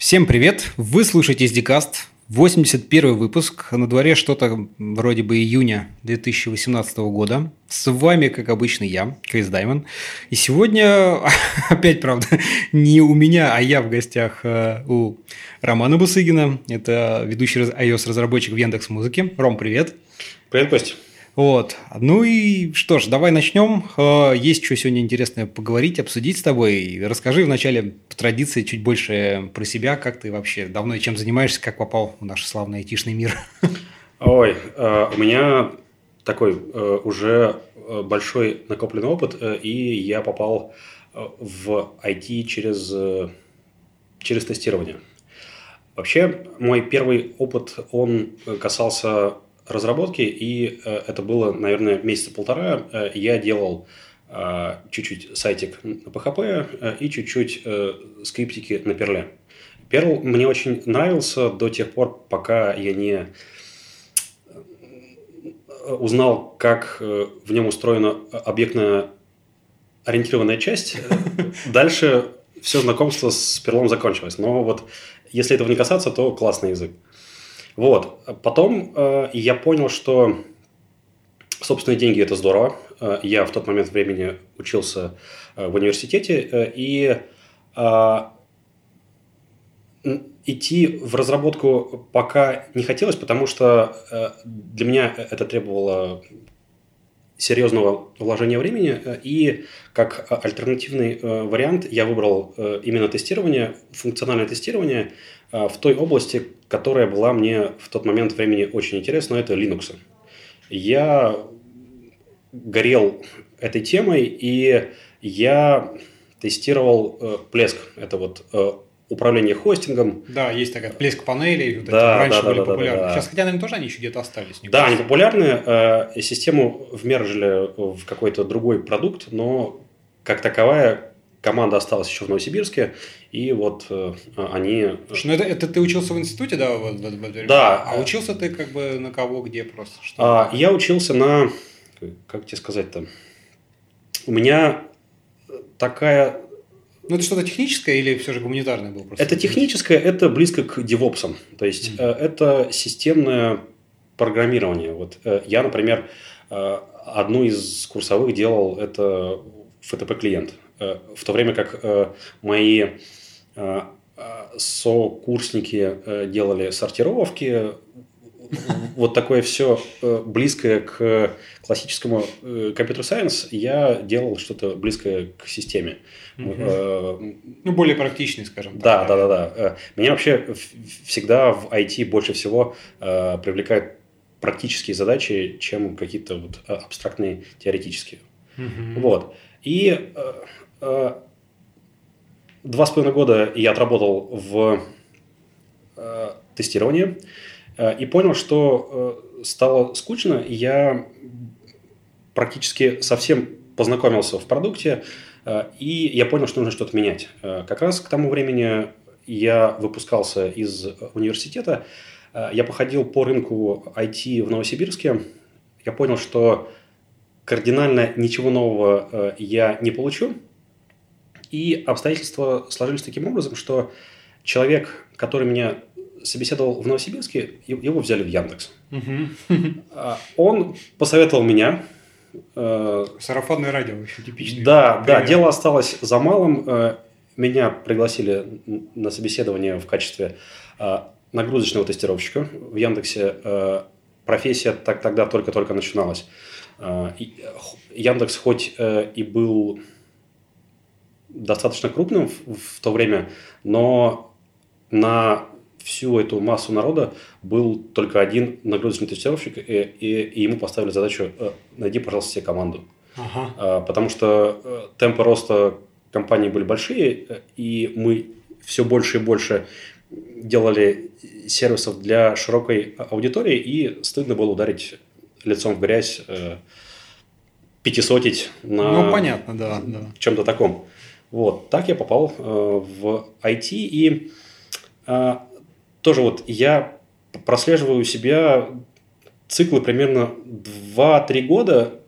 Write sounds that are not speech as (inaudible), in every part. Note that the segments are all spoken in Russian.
Всем привет! Вы слушаете SDCast, 81 выпуск, на дворе что-то вроде бы июня 2018 года. С вами, как обычно, я, Крис Даймон. И сегодня, (laughs) опять, правда, не у меня, а я в гостях э, у Романа Бусыгина. Это ведущий iOS-разработчик в Яндекс Музыке. Ром, привет! Привет, Кость! Вот. Ну и что ж, давай начнем. Э, есть что сегодня интересное поговорить, обсудить с тобой. Расскажи вначале по традиции чуть больше про себя, как ты вообще давно и чем занимаешься, как попал в наш славный айтишный мир. Ой, э, у меня такой э, уже большой накопленный опыт, и я попал в IT через, через тестирование. Вообще, мой первый опыт, он касался разработки, и э, это было, наверное, месяца полтора. Э, я делал э, чуть-чуть сайтик на PHP и чуть-чуть скриптики на Perl. Perl мне очень нравился до тех пор, пока я не узнал, как в нем устроена объектная ориентированная часть. (laughs) Дальше все знакомство с перлом закончилось. Но вот если этого не касаться, то классный язык. Вот. Потом э, я понял, что собственные деньги – это здорово. Э, я в тот момент времени учился э, в университете, э, и э, идти в разработку пока не хотелось, потому что э, для меня это требовало серьезного вложения времени, и как альтернативный э, вариант я выбрал э, именно тестирование, функциональное тестирование в той области, которая была мне в тот момент времени очень интересна, это Linux. Я горел этой темой, и я тестировал Плеск. Это вот управление хостингом. Да, есть такая плеск панелей, вот да, раньше да, были да, популярны. Да, да, Сейчас, хотя, наверное, тоже они еще где-то остались. Да, они популярны. Э, систему вмержили в какой-то другой продукт, но как таковая команда осталась еще в Новосибирске, и вот э, они... Ну это, это ты учился в институте, да? Да. А учился ты как бы на кого, где просто? Что? А, я учился на... Как тебе сказать-то? У меня такая ну, это что-то техническое или все же гуманитарное было? Просто? Это техническое, это близко к девопсам. То есть, mm-hmm. это системное программирование. Вот э, я, например, э, одну из курсовых делал, это FTP-клиент. В то время как мои сокурсники делали сортировки, вот такое все близкое к классическому компьютер-сайенс, я делал что-то близкое к системе. Угу. Ну, более практичный, скажем так. Да, да, да, да. Э, меня вообще всегда в IT больше всего э, привлекают практические задачи, чем какие-то вот абстрактные теоретические. Угу. Вот. И два с половиной года я отработал в тестировании и понял, что стало скучно, я практически совсем познакомился в продукте, Э, и я понял, что нужно что-то менять. Э, как раз к тому времени я выпускался из университета, э, я походил по рынку IT в Новосибирске, я понял, что кардинально ничего нового я не получу, и обстоятельства сложились таким образом, что человек, который меня собеседовал в Новосибирске, его взяли в Яндекс. Он посоветовал меня, Э, Сарафанное радио еще типичный. Да, пример. да, дело осталось за малым. Э, меня пригласили на собеседование в качестве э, нагрузочного тестировщика в Яндексе. Профессия так, тогда только-только начиналась. Яндекс хоть и был достаточно крупным в, в то время, но на всю эту массу народа был только один нагрузочный тестировщик, и, и, и ему поставили задачу э, «найди, пожалуйста, себе команду». Ага. А, потому что э, темпы роста компании были большие, э, и мы все больше и больше делали сервисов для широкой аудитории, и стыдно было ударить лицом в грязь, пятисотить на ну, понятно, да, да. чем-то таком. Вот, так я попал в IT, и тоже вот я прослеживаю у себя циклы примерно 2-3 года,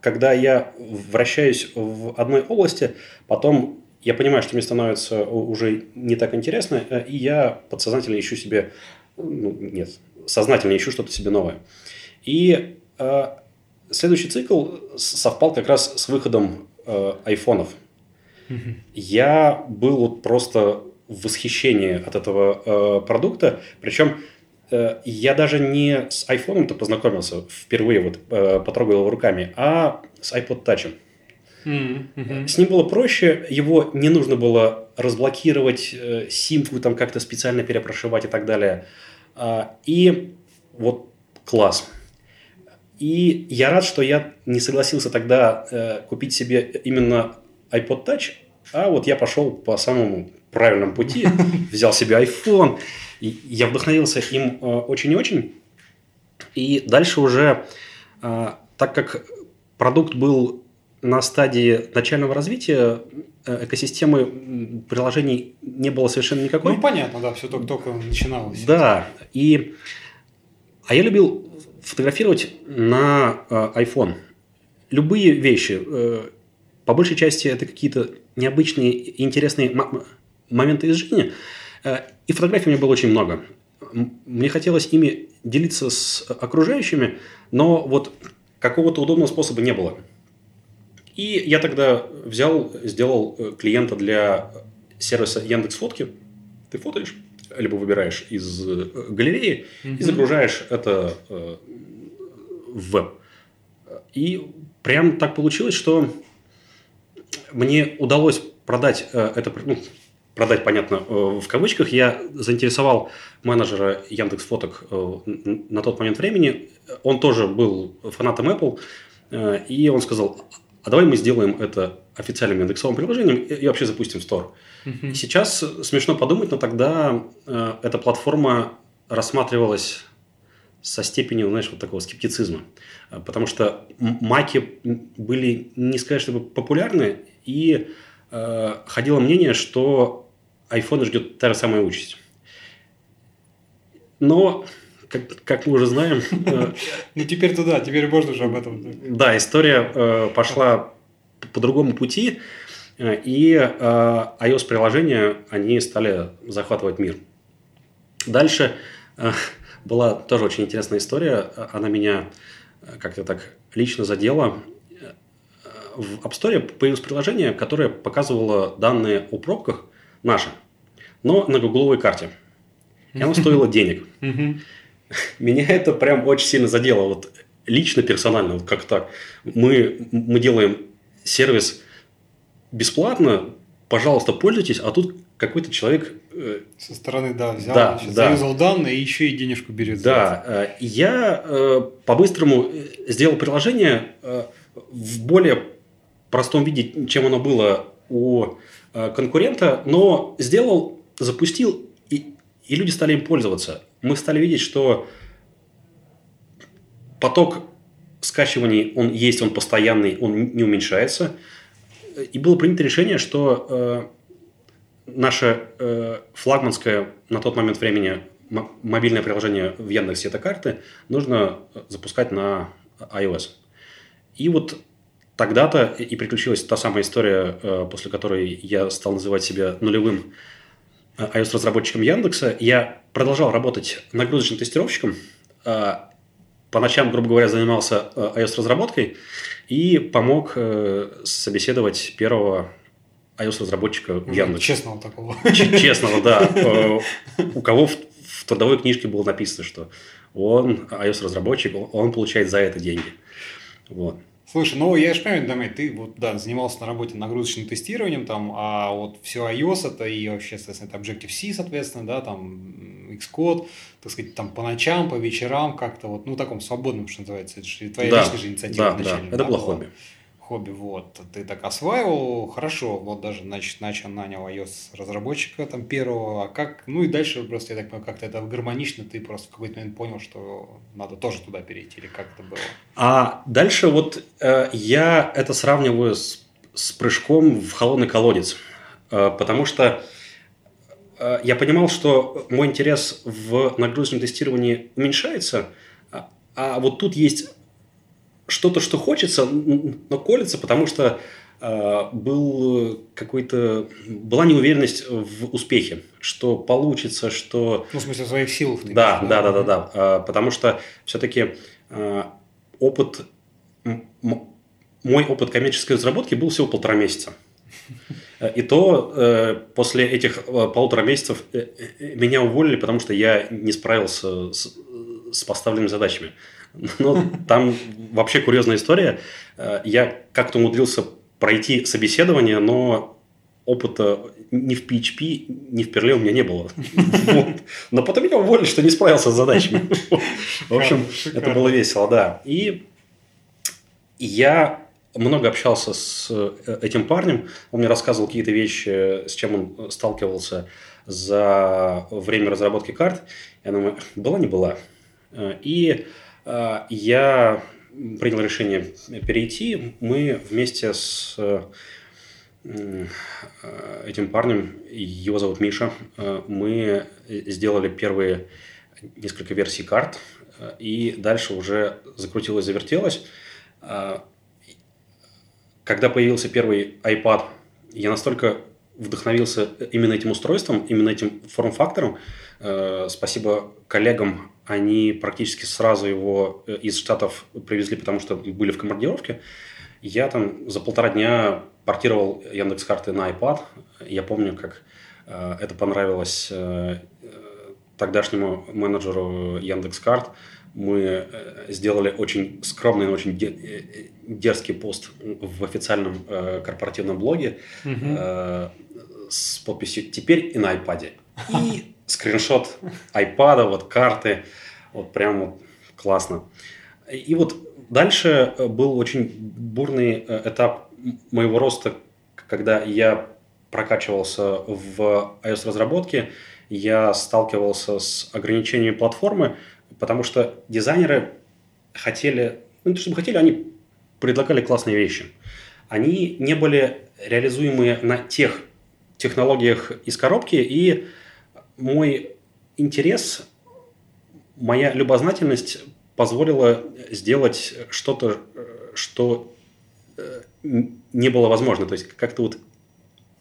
когда я вращаюсь в одной области, потом я понимаю, что мне становится уже не так интересно, и я подсознательно ищу себе, ну, нет, сознательно ищу что-то себе новое. И э, следующий цикл совпал как раз с выходом э, айфонов. Я был вот просто в восхищении от этого э, продукта, причем э, я даже не с айфоном-то познакомился впервые, вот э, потрогал его руками, а с iPod Touch. Mm-hmm. С ним было проще, его не нужно было разблокировать, э, симку там как-то специально перепрошивать и так далее. Э, и вот класс. И я рад, что я не согласился тогда э, купить себе именно iPod Touch, а вот я пошел по самому правильному пути, (laughs) взял себе iPhone, и я вдохновился им э, очень и очень. И дальше уже, э, так как продукт был на стадии начального развития, э, экосистемы приложений не было совершенно никакой. Ну, понятно, да, все только-только начиналось. Да, и... А я любил фотографировать на э, iPhone. Любые вещи, э, по большей части это какие-то необычные интересные моменты из жизни. Э, и фотографий у меня было очень много. Мне хотелось ими делиться с окружающими, но вот какого-то удобного способа не было. И я тогда взял, сделал э, клиента для сервиса Яндекс Фотки. Ты фотоешь, либо выбираешь из э, галереи mm-hmm. и загружаешь это в веб. И прям так получилось, что мне удалось продать э, это, ну, продать, понятно, э, в кавычках. Я заинтересовал менеджера Яндекс Фоток э, на тот момент времени. Он тоже был фанатом Apple. И он сказал, а давай мы сделаем это официальным индексовым приложением и вообще запустим Store. Uh-huh. Сейчас смешно подумать, но тогда эта платформа рассматривалась со степенью, знаешь, вот такого скептицизма. Потому что маки были, не сказать, чтобы популярны, и э, ходило мнение, что iPhone ждет та же самая участь. Но, как, как мы уже знаем... Э, (laughs) ну, теперь туда, теперь можно уже об этом. Да, история э, пошла по другому пути, э, и iOS-приложения, они стали захватывать мир. Дальше была тоже очень интересная история. Она меня как-то так лично задела в App Store появилось приложение, которое показывало данные о пробках наши, но на гугловой карте. И оно стоило (laughs) денег. Меня это прям очень сильно задело. Вот лично, персонально, вот как так. Мы, мы делаем сервис бесплатно, пожалуйста, пользуйтесь, а тут какой-то человек... Э, Со стороны, да, взял, да, значит, да. заюзал данные и еще и денежку берет. Да, э, я э, по-быстрому сделал приложение в более простом виде, чем оно было у конкурента, но сделал, запустил, и, и люди стали им пользоваться. Мы стали видеть, что поток скачиваний, он есть, он постоянный, он не уменьшается. И было принято решение, что наше э, флагманское на тот момент времени мобильное приложение в Яндексе это карты нужно запускать на iOS. И вот тогда-то и приключилась та самая история, э, после которой я стал называть себя нулевым э, iOS-разработчиком Яндекса. Я продолжал работать нагрузочным тестировщиком. Э, по ночам, грубо говоря, занимался iOS-разработкой и помог собеседовать первого iOS-разработчика в Яндексе. Честного такого. Честного, да. У кого в трудовой книжке было написано, что он iOS-разработчик, он получает за это деньги. Вот. Слушай, ну я же понимаю, Дамир, ты вот, да, занимался на работе нагрузочным тестированием, там, а вот все iOS это и вообще, соответственно, это Objective-C, соответственно, да, там, Xcode, так сказать, там по ночам, по вечерам как-то вот, ну, таком свободном, что называется, это же твоя да, личная же инициатива да, Да, это да, было хобби хобби, вот, ты так осваивал, хорошо, вот даже, значит, начал, нанял iOS разработчика там первого, а как, ну и дальше просто, я так понимаю, как-то это гармонично, ты просто в какой-то момент понял, что надо тоже туда перейти, или как это было? А дальше вот э, я это сравниваю с, с прыжком в холодный колодец, э, потому что э, я понимал, что мой интерес в нагрузочном тестировании уменьшается, а, а вот тут есть что-то, что хочется, но колется, потому что был какой-то была неуверенность в успехе, что получится, что ну в смысле своих сил. Да, да, да, да, да, потому что все-таки опыт мой опыт коммерческой разработки был всего полтора месяца. И то э, после этих э, полутора месяцев э, меня уволили, потому что я не справился с, с поставленными задачами. Но там вообще курьезная история. Я как-то умудрился пройти собеседование, но опыта ни в PHP, ни в Perl у меня не было. (laughs) Но потом меня уволили, что не справился с задачами. (laughs) В общем, это было весело, да. И я много общался с э, этим парнем. Он мне рассказывал какие-то вещи, с чем он сталкивался за время разработки карт. Я думаю, была не была. Э, и э, я принял решение перейти. Мы вместе с этим парнем, его зовут Миша, мы сделали первые несколько версий карт, и дальше уже закрутилось, завертелось. Когда появился первый iPad, я настолько вдохновился именно этим устройством, именно этим форм-фактором. Э, спасибо коллегам, они практически сразу его э, из Штатов привезли, потому что были в командировке. Я там за полтора дня портировал Яндекс карты на iPad. Я помню, как э, это понравилось тогдашнему менеджеру Яндекс карт мы э, сделали очень скромный, но очень э, дерзкий пост в официальном э, корпоративном блоге угу. с подписью «Теперь и на iPad». И скриншот iPad, вот карты, вот прям вот классно. И вот дальше был очень бурный этап моего роста, когда я прокачивался в iOS-разработке, я сталкивался с ограничениями платформы, Потому что дизайнеры хотели, ну, чтобы хотели, они предлагали классные вещи. Они не были реализуемы на тех технологиях из коробки, и мой интерес, моя любознательность позволила сделать что-то, что э, не было возможно. То есть как-то вот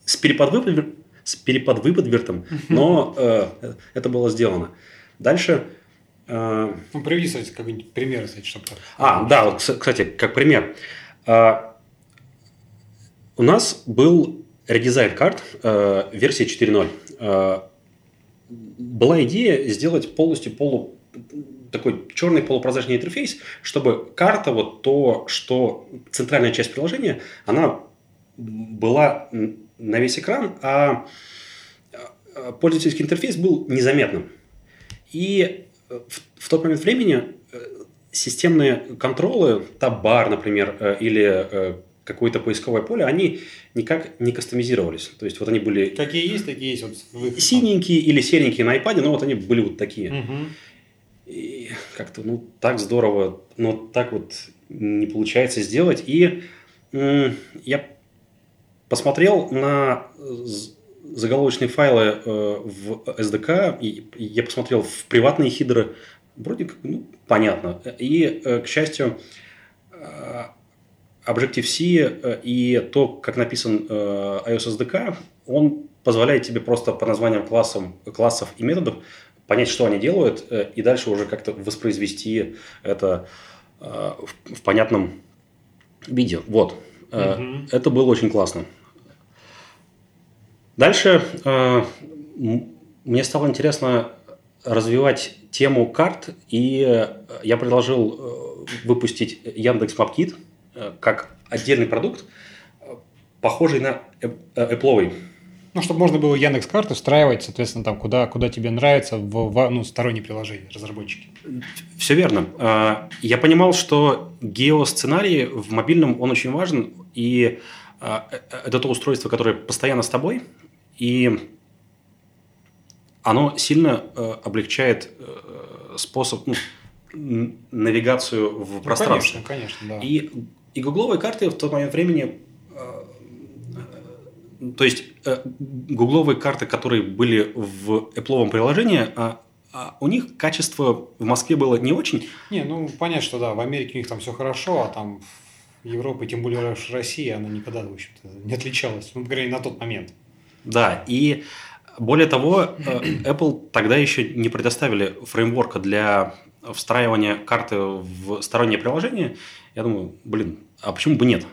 с переподвыподвертом, с переподвыподвертом, но э, это было сделано. Дальше Э, ну, приведи, кстати, какой-нибудь пример, кстати, чтобы... А, да, вот, кстати, как пример. Э, у нас был редизайн карт э, версии 4.0. Была идея сделать полностью полу такой черный полупрозрачный интерфейс, чтобы карта, вот то, что центральная часть приложения, она была на весь экран, а пользовательский интерфейс был незаметным. И в, в тот момент времени э, системные контролы, табар, например, э, или э, какое-то поисковое поле, они никак не кастомизировались. То есть, вот они были... Какие есть, такие есть. Вот синенькие или серенькие на iPad, но вот они были вот такие. Угу. И как-то, ну, так здорово, но так вот не получается сделать. И я посмотрел на заголовочные файлы э, в SDK, и я посмотрел в приватные хидры, вроде как, ну, понятно. И, э, к счастью, э, Objective-C и то, как написан iOS SDK, он позволяет тебе просто по названиям классов, классов и методов понять, что они делают, и дальше уже как-то воспроизвести это в понятном виде. Вот. Угу. Это было очень классно. Дальше э, мне стало интересно развивать тему карт, и э, я предложил э, выпустить Яндекс Мапкит э, как отдельный продукт, похожий на Apple. Ну, чтобы можно было Яндекс карты встраивать, соответственно, там, куда, куда тебе нравится в, в ну, сторонние приложения, разработчики. Все верно. Я понимал, что геосценарий в мобильном, он очень важен, и это то устройство, которое постоянно с тобой, и оно сильно э, облегчает э, способ, ну, навигацию в ну, пространстве. Конечно, конечно, да. И, и гугловые карты в тот момент времени, э, то есть э, гугловые карты, которые были в Apple приложении, а, а у них качество в Москве было не очень. Не, ну понятно, что да, в Америке у них там все хорошо, а там Европы, тем более Россия, она никогда, в общем-то, не отличалась, ну, по крайней мере, на тот момент. Да, и более того, э, Apple тогда еще не предоставили фреймворка для встраивания карты в стороннее приложение. Я думаю, блин, а почему бы нет?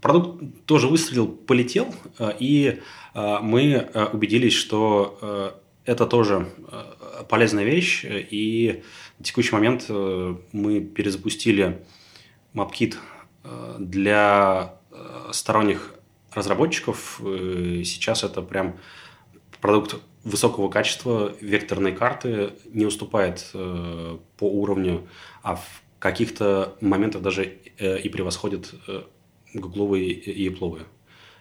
Продукт тоже выстрелил, полетел, э, и э, мы убедились, что это тоже полезная вещь, и в текущий момент мы перезапустили MapKit для сторонних разработчиков. Сейчас это прям продукт высокого качества векторной карты не уступает э, по уровню, а в каких-то моментах даже э, и превосходит э, гугловые и Apple.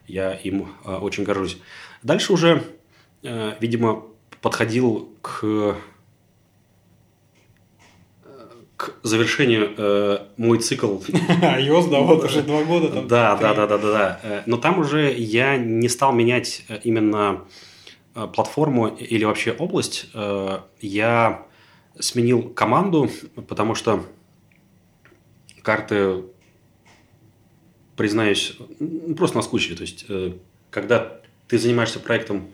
Я им э, очень горжусь. Дальше уже, э, видимо, подходил к к завершению э, мой цикл. (laughs) iOS, да, вот уже два года. Там, да, да, да, да, да, да. Но там уже я не стал менять э, именно Э, платформу или вообще область, э, я сменил команду, потому что карты, признаюсь, просто наскучили. То есть, э, когда ты занимаешься проектом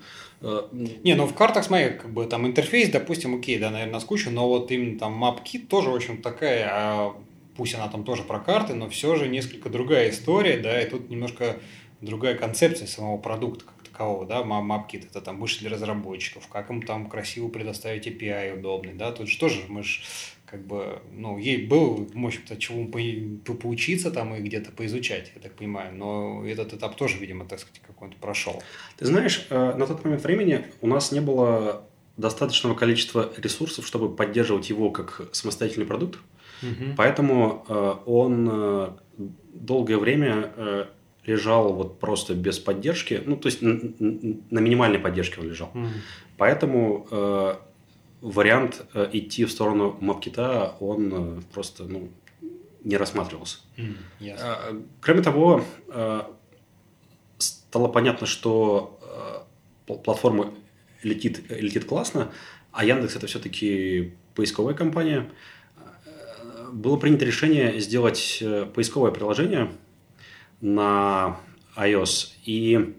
не, ну в картах, смотри, как бы там интерфейс, допустим, окей, да, наверное, скучно, но вот именно там MapKit тоже, в общем, такая, а пусть она там тоже про карты, но все же несколько другая история, да, и тут немножко другая концепция самого продукта такового, да, MapKit, это там больше для разработчиков, как им там красиво предоставить API удобный, да, тут же тоже мы же как бы, ну, ей был, в общем-то, чему по поучиться там и где-то поизучать, я так понимаю, но этот этап тоже, видимо, так сказать, какой-то прошел. Ты знаешь, э, на тот момент времени у нас не было достаточного количества ресурсов, чтобы поддерживать его как самостоятельный продукт, угу. поэтому э, он э, долгое время лежал вот просто без поддержки, ну, то есть на, на минимальной поддержке он лежал. Mm. Поэтому вариант э, идти в сторону мапкита, он э, просто, ну, не рассматривался. Mm, yes. э, кроме того, э, стало понятно, что платформа летит, летит классно, а Яндекс это все-таки поисковая компания. Было принято решение сделать поисковое приложение – на iOS. И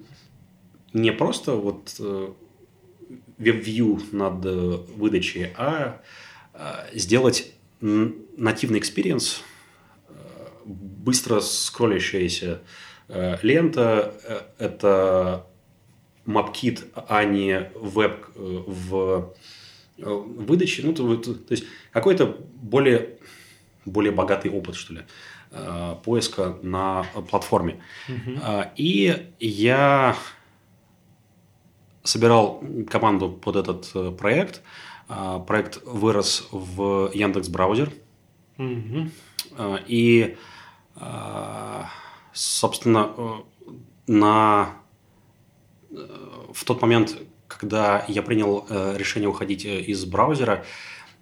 не просто вот Э, над э, выдачей, а э, сделать нативный experience, быстро скроллящаяся лента, это MapKit, а не веб в выдаче. Ну, то, то, то есть какой-то более, более богатый опыт, что ли. Э, поиска на платформе. Угу. И я собирал команду под этот э, проект. Проект вырос в Яндекс браузер. Угу. И, собственно, на в тот момент, когда я принял решение уходить из браузера,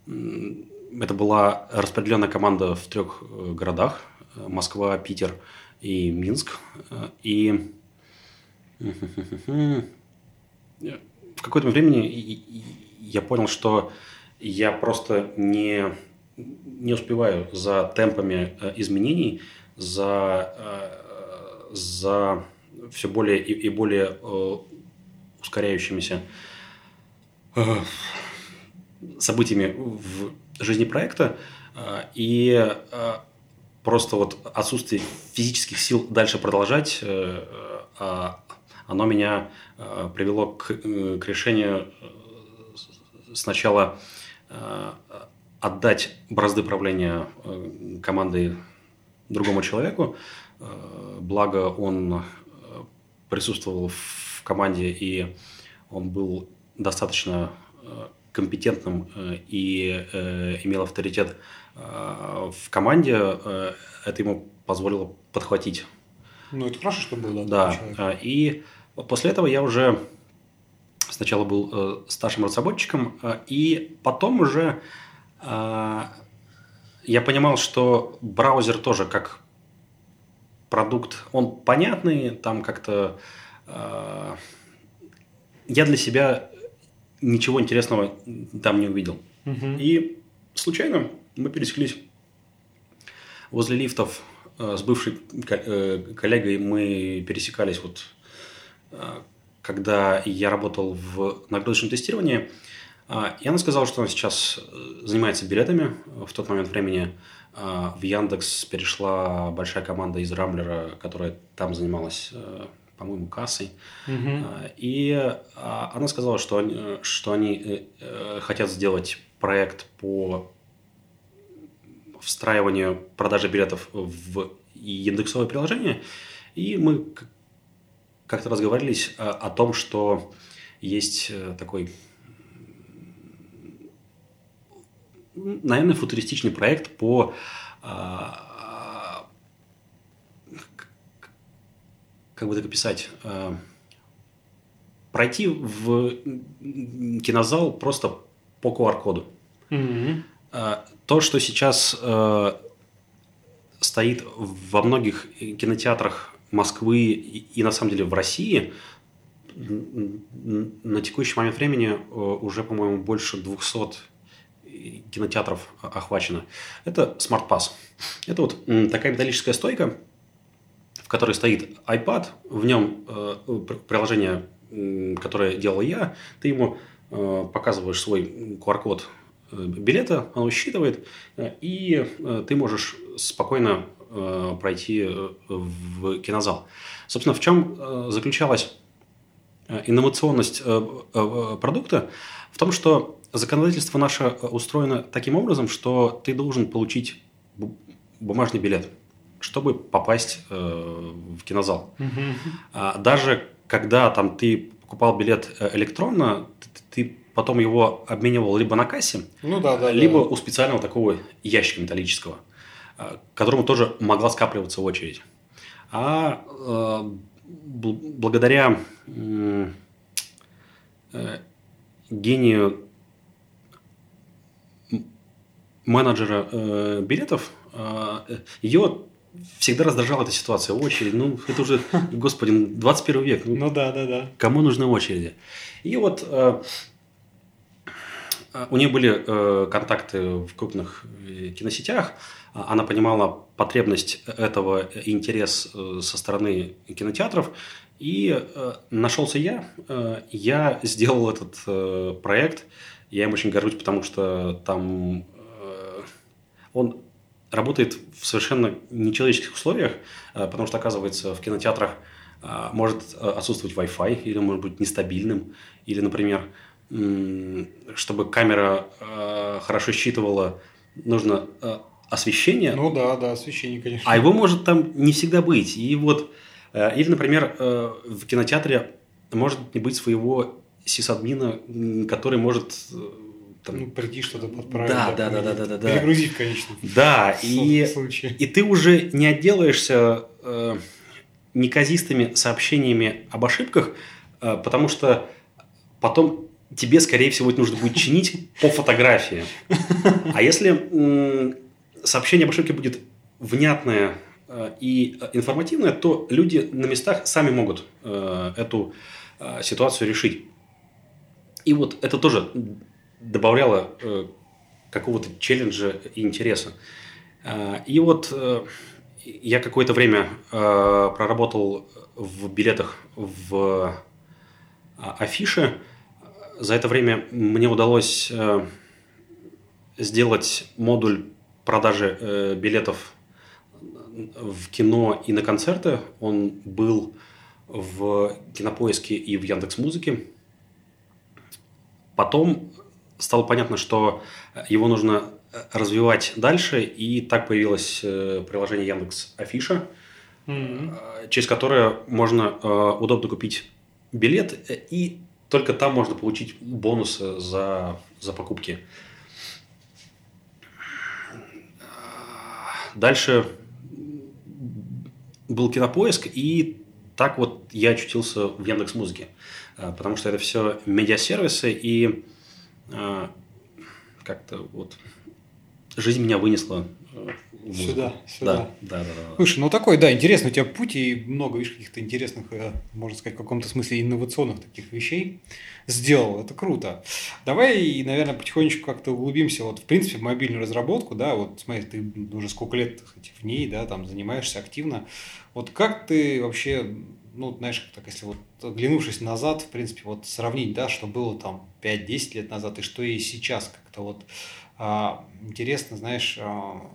это была распределенная команда в трех городах. Москва, Питер и Минск. И (laughs) в какое-то времени я понял, что я просто не, не успеваю за темпами э, изменений, за, э, за все более и, и более э, ускоряющимися событиями в жизни проекта. И просто вот отсутствие физических сил дальше продолжать, оно меня э, привело к, э, к решению сначала отдать бразды правления командой другому человеку, благо он присутствовал в команде и он был достаточно компетентным и имел авторитет Э, в команде, э, это ему позволило подхватить. Ну, это хорошо, что было, да. Да, э, и после этого я уже сначала был старшим разработчиком, и потом уже я понимал, что браузер тоже как продукт, он понятный, там как-то я для себя ничего интересного там не увидел. Угу. И случайно мы пересеклись возле лифтов с бывшей коллегой мы пересекались вот когда я работал в нагрузочном тестировании, и она сказала, что она сейчас занимается билетами. В тот момент времени в Яндекс перешла большая команда из Рамблера, которая там занималась по-моему, кассой. Угу. И она сказала, что они, что они э, э, хотят сделать проект по встраиванию продажи билетов в индексовое приложение. И мы как-то разговаривались о, о том, что есть э, такой, наверное, футуристичный проект по а, как бы так описать, э, пройти в кинозал просто по QR-коду. Mm-hmm. То, что сейчас э, стоит во многих кинотеатрах Москвы и, и на самом деле в России, на текущий момент времени уже, по-моему, больше 200 кинотеатров охвачено. Это Smart Pass. Это вот такая металлическая стойка, которой стоит iPad, в нем э, приложение, которое делал я, ты ему э, показываешь свой QR-код э, билета, оно считывает, э, и э, ты можешь спокойно э, пройти э, в кинозал. Собственно, в чем э, заключалась э, инновационность э, э, продукта? В том, что законодательство наше устроено таким образом, что ты должен получить бумажный билет – чтобы попасть э, в кинозал. А, даже когда там ты покупал билет э, электронно, потом его обменивал либо на кассе, ну, да, да, либо да. у специального такого ящика металлического, э, к которому тоже могла скапливаться очередь. А э, благодаря э, гению менеджера э, билетов, э, ее всегда раздражала эта ситуация. Очередь, ну, это уже, (laughs) господи, 21 ну, век. Ну, ну да, да, да. Кому нужны очереди? И вот э, у нее были э, контакты в крупных э, киносетях. Она понимала потребность этого, интерес э, со стороны кинотеатров. И э, нашелся я. Э, я сделал этот э, проект. Я им очень горжусь, потому что там э, он работает в совершенно нечеловеческих условиях, э, потому что, оказывается, в кинотеатрах э, может э, отсутствовать Wi-Fi или может быть нестабильным, или, например, чтобы камера хорошо считывала, нужно освещение. Ну да, да, освещение, конечно. А его может там не всегда быть. И вот, или, например, в кинотеатре может не быть своего сисадмина, который может там... Ну, приди что-то подправить. Да, да, да, да, да, да, да. Перегрузить, конечно. Да, и, и ты уже не отделаешься э, неказистыми сообщениями об ошибках, э, потому что потом тебе, скорее всего, это нужно будет чинить по фотографии. А если сообщение об ошибке будет внятное э, и информативное, то люди на местах сами могут э, эту э, ситуацию решить. И вот это тоже добавляло какого-то челленджа и интереса. И вот я какое-то время проработал в билетах в афише. За это время мне удалось э, сделать модуль продажи э, билетов в кино и на концерты. Он был в Кинопоиске и в Яндекс Музыке. Потом стало понятно, что его нужно э, развивать дальше, и так появилось приложение Яндекс Афиша, mm-hmm. через которое можно удобно купить билет, и только там можно получить бонусы за, за покупки. Дальше был кинопоиск, и так вот я очутился в Яндекс Музыке, потому что это все медиасервисы, и а, как-то вот жизнь меня вынесла Сюда, сюда. Да, да, да, да. Слушай, ну такой, да, интересный у тебя путь и много, видишь, каких-то интересных, э, можно сказать, в каком-то смысле инновационных таких вещей сделал. Это круто. Давай, наверное, потихонечку как-то углубимся вот, в принципе, в мобильную разработку, да, вот смотри, ты уже сколько лет сказать, в ней, да, там занимаешься активно. Вот как ты вообще, ну, знаешь, так если вот оглянувшись назад, в принципе, вот сравнить, да, что было там 5-10 лет назад и что и сейчас как-то вот а, интересно, знаешь, а,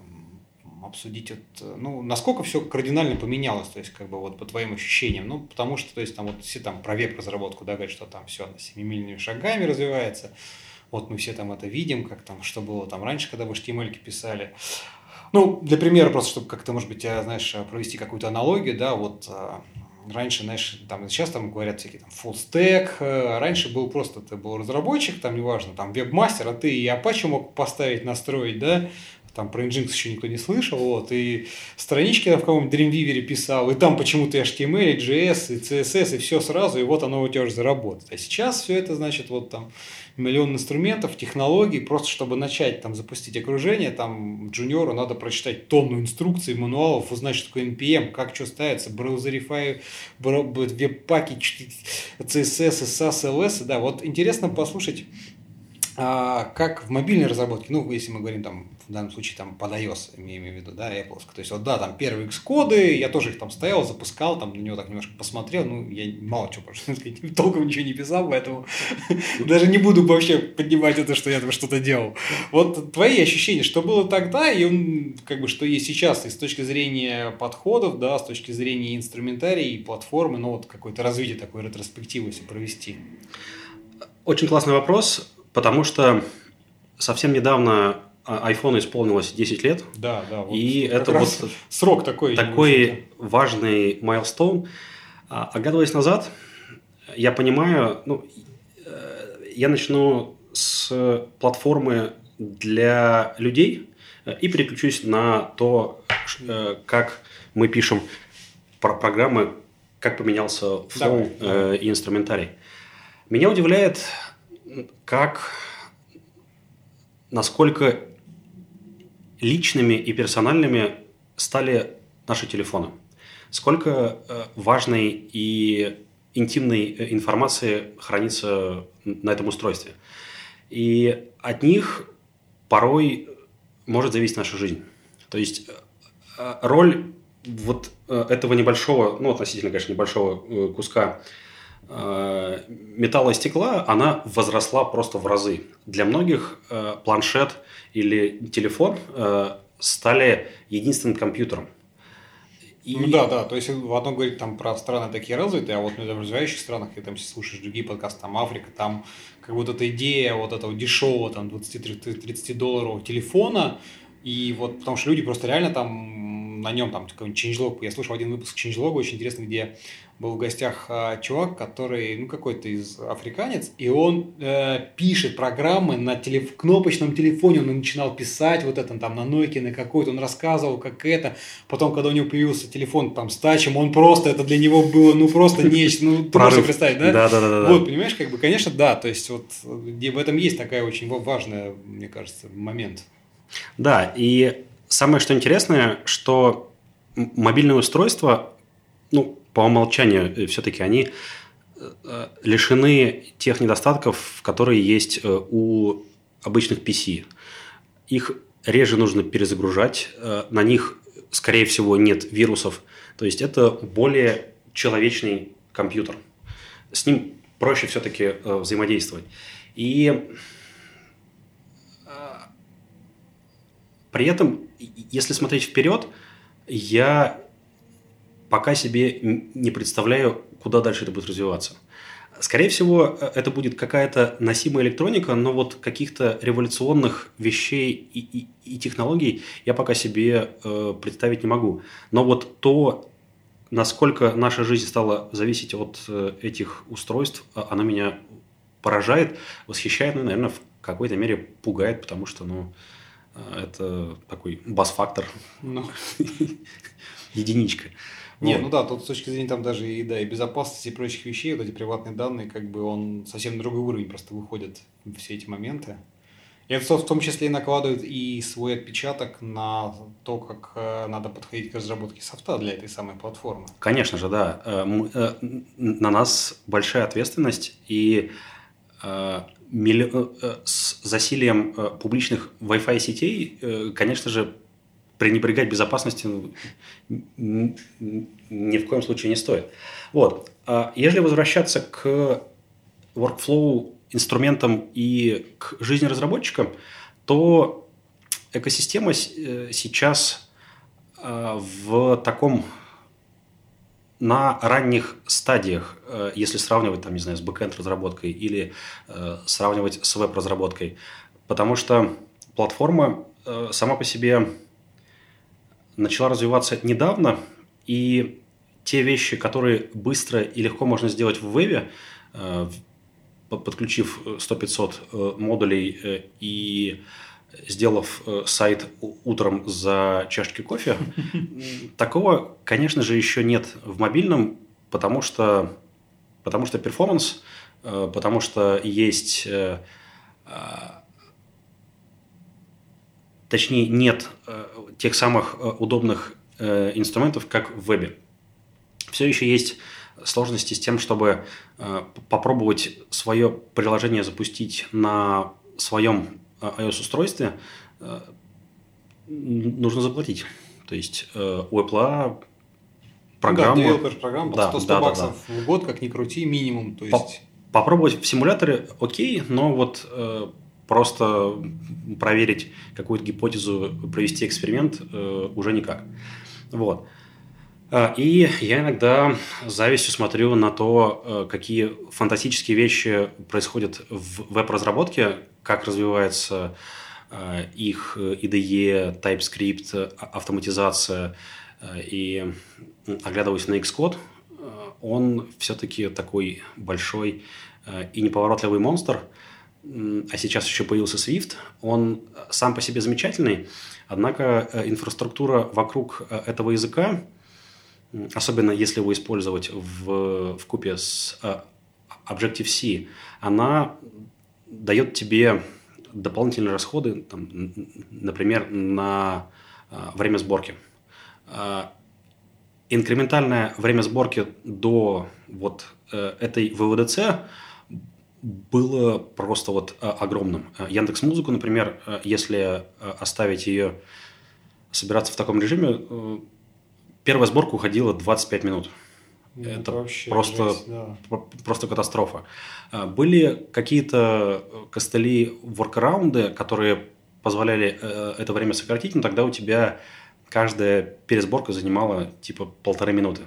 обсудить, вот, ну, насколько все кардинально поменялось, то есть, как бы, вот, по твоим ощущениям, ну, потому что, то есть, там, вот, все там про веб-разработку, да, говорят, что там все семимильными шагами развивается, вот мы все там это видим, как там, что было там раньше, когда в HTML писали. Ну, для примера, просто, чтобы как-то, может быть, знаешь, провести какую-то аналогию, да, вот а, раньше, знаешь, там сейчас там говорят всякие там full stack, а раньше был просто, ты был разработчик, там неважно, там веб-мастер, а ты и Apache мог поставить, настроить, да, там про Nginx еще никто не слышал, вот, и странички в каком-нибудь Dreamweaver писал, и там почему-то HTML, и JS, и CSS, и все сразу, и вот оно у тебя уже заработает. А сейчас все это, значит, вот там миллион инструментов, технологий, просто чтобы начать там запустить окружение, там джуниору надо прочитать тонну инструкций, мануалов, узнать, что такое NPM, как что ставится, браузерифай, веб-паки, CSS, SAS, LS, да, вот интересно послушать, а, как в мобильной разработке, ну, если мы говорим там в данном случае там под iOS, имеем в виду, да, Apple. То есть, вот да, там первые X-коды, я тоже их там стоял, запускал, там на него так немножко посмотрел, ну, я мало чего, (laughs) просто сказать, (laughs) толком ничего не писал, поэтому (laughs) даже не буду вообще поднимать это, что я там что-то делал. Вот твои ощущения, что было тогда и как бы что есть сейчас, и с точки зрения подходов, да, с точки зрения инструментария и платформы, ну, вот какое-то развитие такой ретроспективы если провести. Очень классный вопрос, потому что совсем недавно iPhone исполнилось 10 лет. Да, да. Вот и это вот (laughs) срок такой. Такой важный майлстоун. А, оглядываясь назад, я понимаю, ну, э, я начну с платформы для людей э, и переключусь на то, э, как мы пишем про программы, как поменялся флоу Давай. и инструментарий. Меня удивляет, как насколько личными и персональными стали наши телефоны. Сколько э, важной и интимной э, информации хранится на этом устройстве. И от них порой может зависеть наша жизнь. То есть э, роль вот этого небольшого, ну, относительно, конечно, небольшого куска металла и стекла, она возросла просто в разы. Для многих планшет – или телефон э, стали единственным компьютером. И... Ну да, да, то есть в одном говорит там про страны такие развитые, а вот в развивающих странах, ты там слушаешь другие подкасты, там Африка, там как вот эта идея вот этого дешевого там 20-30 долларов телефона, и вот потому что люди просто реально там на нем там какой-нибудь changelog, я слушал один выпуск changelog очень интересный, где был в гостях а, чувак, который, ну, какой-то из африканец, и он э, пишет программы на телеф... кнопочном телефоне, он начинал писать вот это там на Nokia, на какой-то, он рассказывал, как это, потом, когда у него появился телефон там с тачем, он просто, это для него было, ну, просто нечто, ну, ты можешь представить, да? Да, да, да. Вот, понимаешь, как бы, конечно, да, то есть вот в этом есть такая очень важная, мне кажется, момент. Да, и самое что интересное, что мобильное устройство, ну, по умолчанию э, все-таки они э, лишены тех недостатков, которые есть э, у обычных PC. Их реже нужно перезагружать, на них, скорее всего, нет вирусов. То есть это более человечный компьютер. С ним проще все-таки взаимодействовать. И при этом, если смотреть вперед, я пока себе не представляю, куда дальше это будет развиваться. Скорее всего, э, это будет какая-то носимая электроника, но вот каких-то революционных вещей и, и, и технологий я пока себе э, представить не могу. Но вот то, насколько наша жизнь стала зависеть от э, этих устройств, э, оно меня поражает, восхищает, ну, наверное, в какой-то мере пугает, потому что, ну, э, это такой бас-фактор, ну. (laughs) единичка. Нет, вот. ну да, тут с точки зрения там даже и, да, и безопасности и прочих вещей, вот эти приватные данные, как бы он совсем на другой уровень просто выходит все эти моменты. И это в том числе накладывает и свой отпечаток на то, как э, надо подходить к разработке софта для этой самой платформы. Конечно же, да. Э, э, на нас большая ответственность, и с засилием публичных Wi-Fi сетей, конечно же, пренебрегать безопасностью ни в коем случае не стоит. Вот. А если возвращаться к workflow инструментам и к жизни разработчика, то экосистема э, сейчас э, в таком на ранних стадиях, э, если сравнивать, там, не знаю, с бэкэнд разработкой или сравнивать с веб-разработкой, потому что платформа сама по себе начала развиваться недавно, и те вещи, которые быстро и легко можно сделать в вебе, подключив 100-500 э, модулей э, и сделав э, сайт утром за чашки кофе, (laughs) такого, конечно же, еще нет в мобильном, потому что, потому что перформанс, потому что есть, точнее, нет тех самых удобных инструментов, как в вебе. Все еще есть сложности с тем, чтобы э, попробовать свое приложение запустить на своем э, iOS-устройстве, э, нужно заплатить. То есть э, у Apple программа... Ну, да, программа да, 100, 100 да, баксов да, да. в год, как ни крути, минимум. То есть... Попробовать в симуляторе окей, но вот э, просто проверить какую-то гипотезу, провести эксперимент э, уже никак. Вот. А, и я иногда с завистью смотрю на то, э, какие фантастические вещи происходят в веб-разработке, как развивается э, их IDE, TypeScript, а, автоматизация. Э, и оглядываясь на Xcode, он все-таки такой большой и неповоротливый монстр. А сейчас еще появился Swift. Он сам по себе замечательный, однако инфраструктура вокруг этого языка особенно если его использовать в, в купе с Objective-C, она дает тебе дополнительные расходы, там, например, на uh, время сборки. Uh, инкрементальное время сборки до вот uh, этой ВВДЦ было просто вот uh, огромным. Яндекс Музыку, например, uh, если оставить ее собираться в таком режиме, первая сборка уходила 25 минут. Ну, это, вообще просто, жесть, да. просто катастрофа. А, были какие-то костыли, воркараунды, которые позволяли э, это время сократить, но тогда у тебя каждая пересборка занимала типа полторы минуты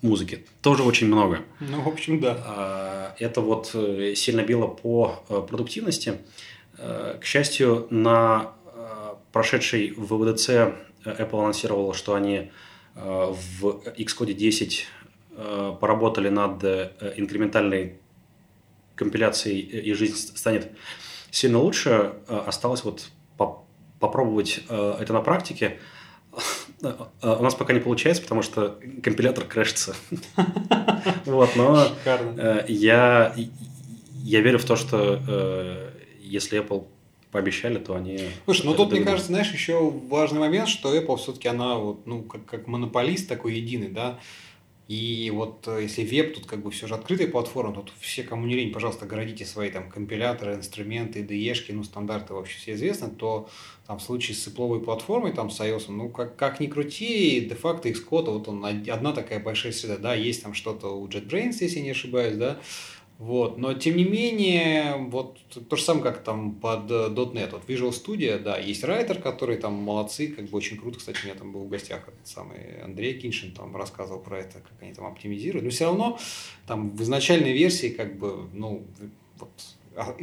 музыки. Тоже очень много. Ну, в общем, да. А, это вот э, сильно било по э, продуктивности. К счастью, на прошедшей ВВДЦ Apple анонсировала, что они э, в Xcode 10 э, поработали над э, инкрементальной компиляцией, и жизнь станет сильно лучше. Осталось вот попробовать это на практике. У нас пока не получается, потому что компилятор крэшится. (laughs) Вот, но я, я верю в то, что если Apple пообещали, то они... Слушай, ну тут, мне кажется, знаешь, еще важный момент, что Apple все-таки она вот, ну, как, как монополист такой единый, да, и вот э, если веб, тут как бы все же открытая платформа, тут все, кому не лень, пожалуйста, городите свои там компиляторы, инструменты, IDE, ну, стандарты вообще все известны, то там в случае с ципловой платформой, там с iOS, ну, как, как ни крути, де-факто Xcode, вот он одна такая большая среда, да, есть там что-то у JetBrains, если не ошибаюсь, да, вот, но тем не менее, вот то же самое, как там под э, .NET, вот Visual Studio, да, есть райтер, который там молодцы, как бы очень круто, кстати, у меня там был в гостях этот самый Андрей Киншин, там рассказывал про это, как они там оптимизируют, но все равно там в изначальной версии, как бы, ну, вот, а,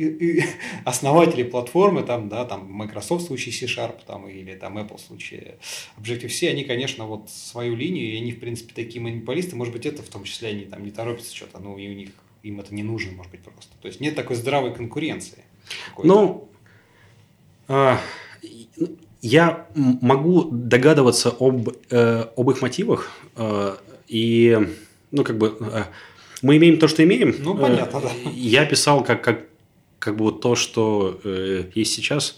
(laughs) основатели платформы, там, да, там Microsoft в случае C-Sharp, там, или там Apple в случае Objective-C, они, конечно, вот свою линию, и они, в принципе, такие монополисты, может быть, это в том числе они там не торопятся что-то, ну, и у них им это не нужно, может быть, просто. То есть нет такой здравой конкуренции. Ну, а, я могу догадываться об, э, об их мотивах, э, и, ну, как бы, э, мы имеем то, что имеем. Ну, понятно, да. Я писал как, как как бы вот то, что э, есть сейчас,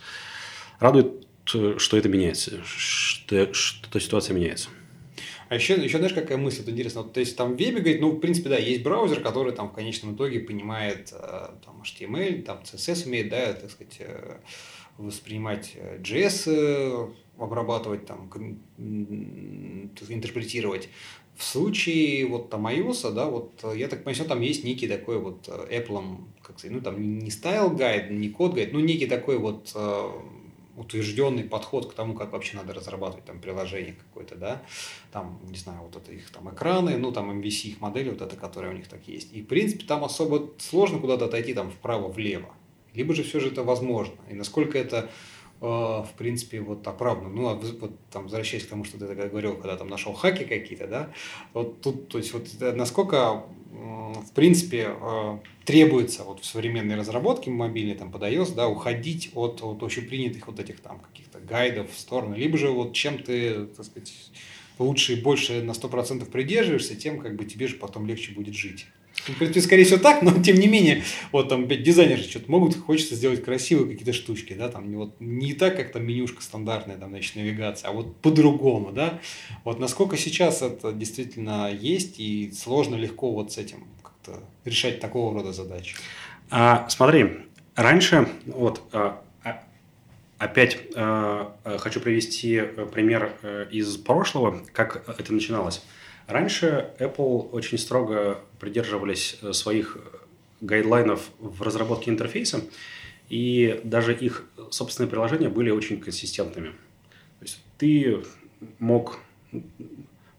радует, что это меняется, что, что ситуация меняется. А еще, еще знаешь, какая мысль вот интересная? Вот, то есть там в вебе говорит, ну, в принципе, да, есть браузер, который там в конечном итоге понимает э, там, HTML, там CSS умеет, да, так сказать, э, воспринимать JS, обрабатывать, там, интерпретировать. В случае вот там iOS, да, вот я так понимаю, там есть некий такой вот Apple, как сказать, ну там не стайл гайд, не код гайд, ну некий такой вот э, утвержденный подход к тому, как вообще надо разрабатывать там приложение какое-то, да, там, не знаю, вот это их там экраны, ну там MVC их модели, вот это, которая у них так есть. И в принципе там особо сложно куда-то отойти там вправо-влево. Либо же все же это возможно. И насколько это в принципе, вот оправдано. Ну, а вот там, возвращаясь к тому, что ты тогда говорил, когда там нашел хаки какие-то, да, вот тут, то есть, вот насколько, в принципе, э, требуется вот в современной разработке мобильной, там, под iOS, да, уходить от, от общепринятых вот этих там каких-то гайдов в сторону, либо же вот чем ты, так сказать, лучше и больше на 100% придерживаешься, тем как бы тебе же потом легче будет жить. Скорее всего так, но (laughs) тем не менее, вот там опять дизайнеры что-то могут, хочется сделать красивые какие-то штучки, да, там не, вот, не так, как там менюшка стандартная, там, значит, навигация, а вот по-другому, да. Вот насколько сейчас это действительно есть и сложно легко вот с этим как-то решать такого рода задачи? А, смотри, раньше, вот, а, а опять а, хочу привести пример э, из прошлого, как это начиналось. Раньше Apple очень строго придерживались э, своих гайдлайнов в разработке интерфейса, и даже их собственные приложения были очень консистентными. То есть ты мог,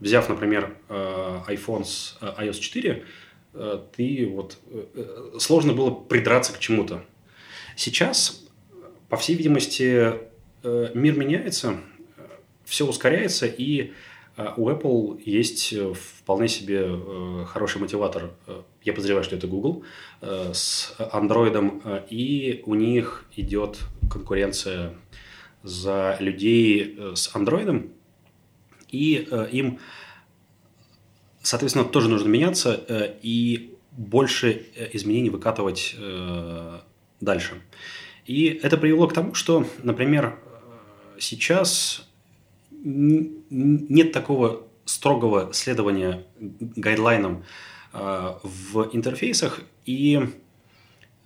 взяв, например, э, iPhone с э, iOS 4, ты вот сложно было придраться к чему-то. Сейчас, по всей видимости, мир меняется, все ускоряется, и у Apple есть э, вполне себе э, хороший мотиватор. Э, я подозреваю, что это Google с Android, и у них идет конкуренция за людей с Android, и им, соответственно, тоже нужно меняться и больше изменений выкатывать дальше. И это привело к тому, что, например, сейчас нет такого строгого следования гайдлайнам э, в интерфейсах, и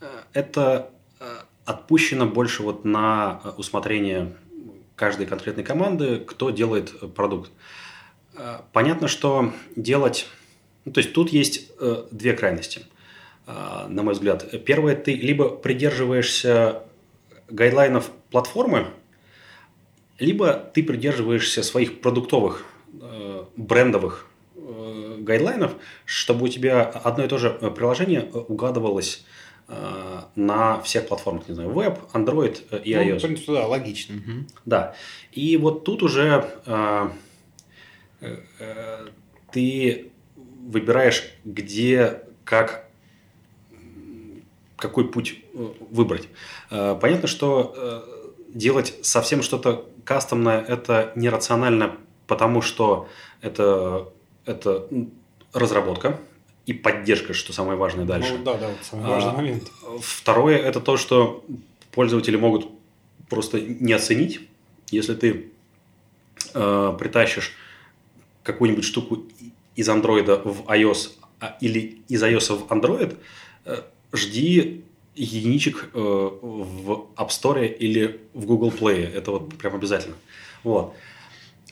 э, это э, отпущено больше вот на усмотрение каждой конкретной команды, кто делает продукт. Понятно, что делать... Ну, то есть тут есть две крайности, на мой взгляд. Первое, ты либо придерживаешься гайдлайнов платформы, либо ты придерживаешься своих продуктовых э, брендовых э, гайдлайнов, чтобы у тебя одно и то же приложение угадывалось э, на всех платформах, не знаю, веб, Android э, и iOS. Ну, в принципе, да, логично. Угу. Да. И вот тут уже э, э, ты выбираешь, где, как, какой путь э, выбрать. Э, понятно, что э, делать совсем что-то кастомное – это нерационально, потому что это, это разработка и поддержка, что самое важное дальше. Ну, да, да, вот самый важный а, момент. Второе – это то, что пользователи могут просто не оценить, если ты э, притащишь какую-нибудь штуку из Android в iOS а, или из iOS в Android, э, жди единичек э, в App Store или в Google Play. Это вот прям обязательно. Вот.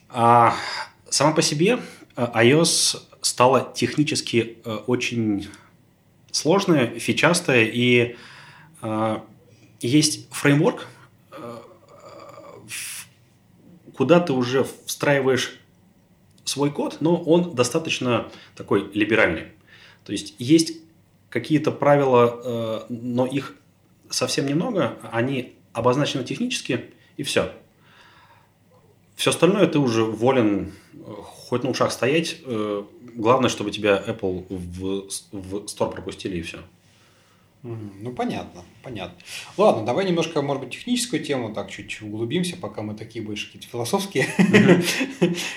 А сама по себе э, iOS стала технически э, очень сложная, фичастая, и есть фреймворк, куда ты уже встраиваешь свой код, но он достаточно такой либеральный. То есть есть какие-то правила, э, но их совсем немного, они обозначены технически, и все. Все остальное ты уже волен э, хоть на ушах стоять. Э, главное, чтобы тебя Apple в, в Store пропустили, и все. Ну, понятно, понятно. Ладно, давай немножко, может быть, техническую тему так чуть углубимся, пока мы такие больше какие-то философские (laughs)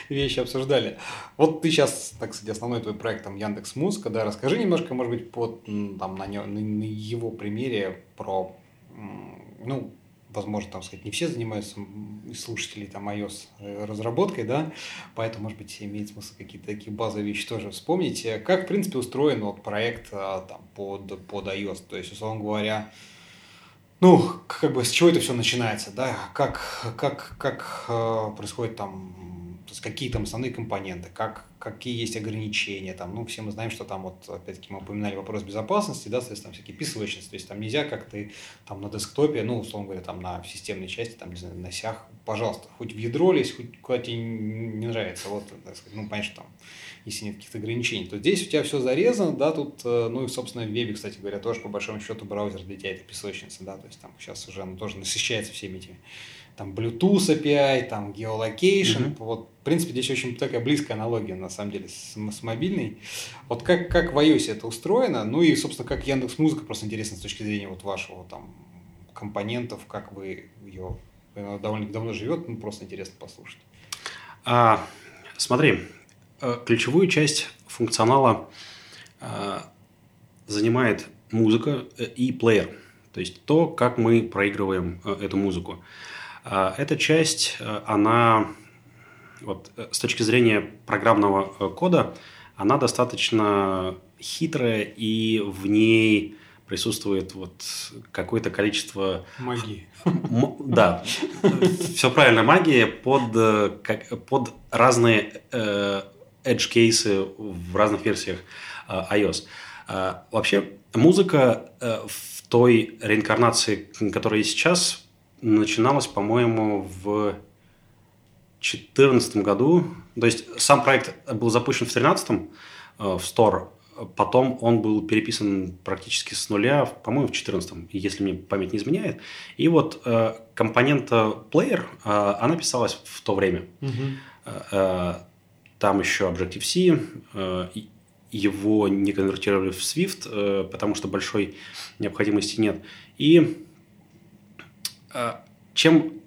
вещи обсуждали. Вот ты сейчас, так сказать, основной твой проект там Яндекс Музыка, да, расскажи немножко, может быть, под, там, на, на его примере про ну, возможно, там сказать, не все занимаются слушатели там iOS э, разработкой, да, поэтому, может быть, имеет смысл какие-то такие базовые вещи тоже вспомнить. Как, в принципе, устроен вот проект а, там, под, под iOS, то есть, условно говоря, ну, как бы с чего это все начинается, да, как, как, как э, происходит там какие там основные компоненты, как, какие есть ограничения, там, ну, все мы знаем, что там вот, опять-таки, мы упоминали вопрос безопасности, да, соответственно, всякие писывочности, то есть там нельзя как ты там на десктопе, ну, условно говоря, там на системной части, там, не знаю, на сях, пожалуйста, хоть в ядро лезь, хоть куда тебе не нравится, вот, так сказать, ну, понятно, там, если нет каких-то ограничений, то здесь у тебя все зарезано, да, тут, э, ну и, собственно, в вебе, кстати говоря, тоже, по большому счету, браузер для тебя это песочница, да, то есть там сейчас уже оно тоже насыщается всеми этими там Bluetooth API, там geolocation. Mm-hmm. Вот, в принципе, здесь очень такая близкая аналогия, на самом деле, с, с мобильной. Вот как, как в iOS это устроено, ну и, собственно, как Яндекс Музыка, просто интересно с точки зрения вот вашего там компонентов, как вы ее, она довольно давно живет, ну просто интересно послушать. А, смотри, э, ключевую часть функционала а, занимает музыка э, и плеер. То есть то, как мы проигрываем эту музыку. А, эта часть, э, она вот, э, с точки зрения программного э, кода, она достаточно хитрая, и в ней присутствует вот какое-то количество... Магии. (laughs) Да, все правильно, магия под, как, под разные edge кейсы в разных версиях iOS. А, вообще, музыка в той реинкарнации, которая есть сейчас, начиналось, по-моему, в 2014 году. То есть сам проект был запущен в 2013 э, в Store, потом он был переписан практически с нуля, по-моему, в 2014, если мне память не изменяет. И вот э, компонента Player, э, она писалась в то время. Угу. Э, там еще Objective-C, э, его не конвертировали в Swift, э, потому что большой необходимости нет. И чем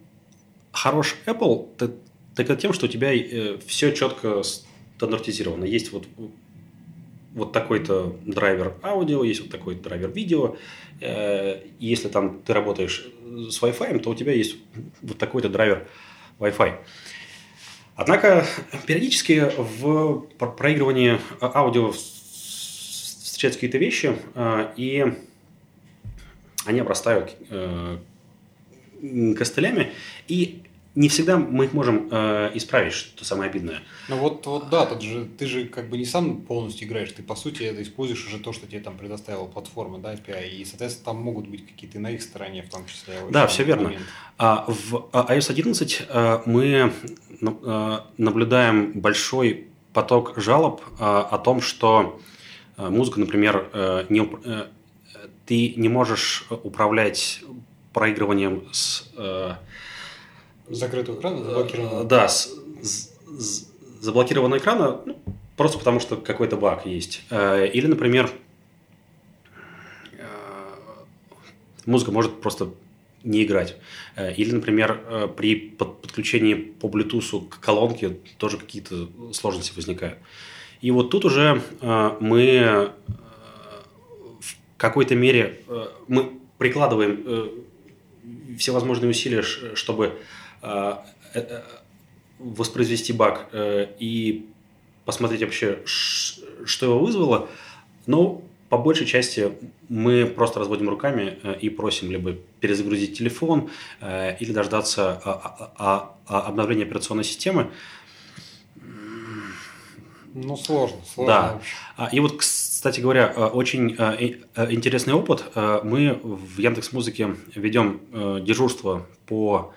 хорош Apple, так, так тем, что у тебя э, все четко стандартизировано. Есть вот, вот такой-то драйвер аудио, есть вот такой драйвер видео. Э, если там ты работаешь с Wi-Fi, то у тебя есть вот такой-то драйвер Wi-Fi. Однако периодически в проигрывании аудио встречаются какие-то вещи, э, и они обрастают костылями, и не всегда мы их можем э, исправить, что самое обидное. Ну вот, вот да, тут же, ты же как бы не сам полностью играешь, ты по сути это используешь уже то, что тебе там предоставила платформа, да, API, и, соответственно, там могут быть какие-то на их стороне в том числе. Да, все верно. А, в а, iOS 11 а, мы а, наблюдаем большой поток жалоб а, о том, что музыка, например, не, ты не можешь управлять проигрыванием с... Э, Закрытого экрана, заблокированного? Э, да, с, с, с заблокированного экрана, ну, просто потому что какой-то баг есть. Э, или, например, э, музыка может просто не играть. Э, или, например, э, при подключении по Bluetooth к колонке тоже какие-то сложности возникают. И вот тут уже мы в какой-то мере мы прикладываем все возможные усилия, чтобы э, э, воспроизвести баг э, и посмотреть вообще, что его вызвало. Но по большей части мы просто разводим руками и просим либо перезагрузить телефон или дождаться а, а, а, обновления операционной системы. Ну, сложно, сложно. Да. И вот, кстати говоря, э, очень э, э, интересный опыт. Мы в Яндекс Музыке ведем дежурство по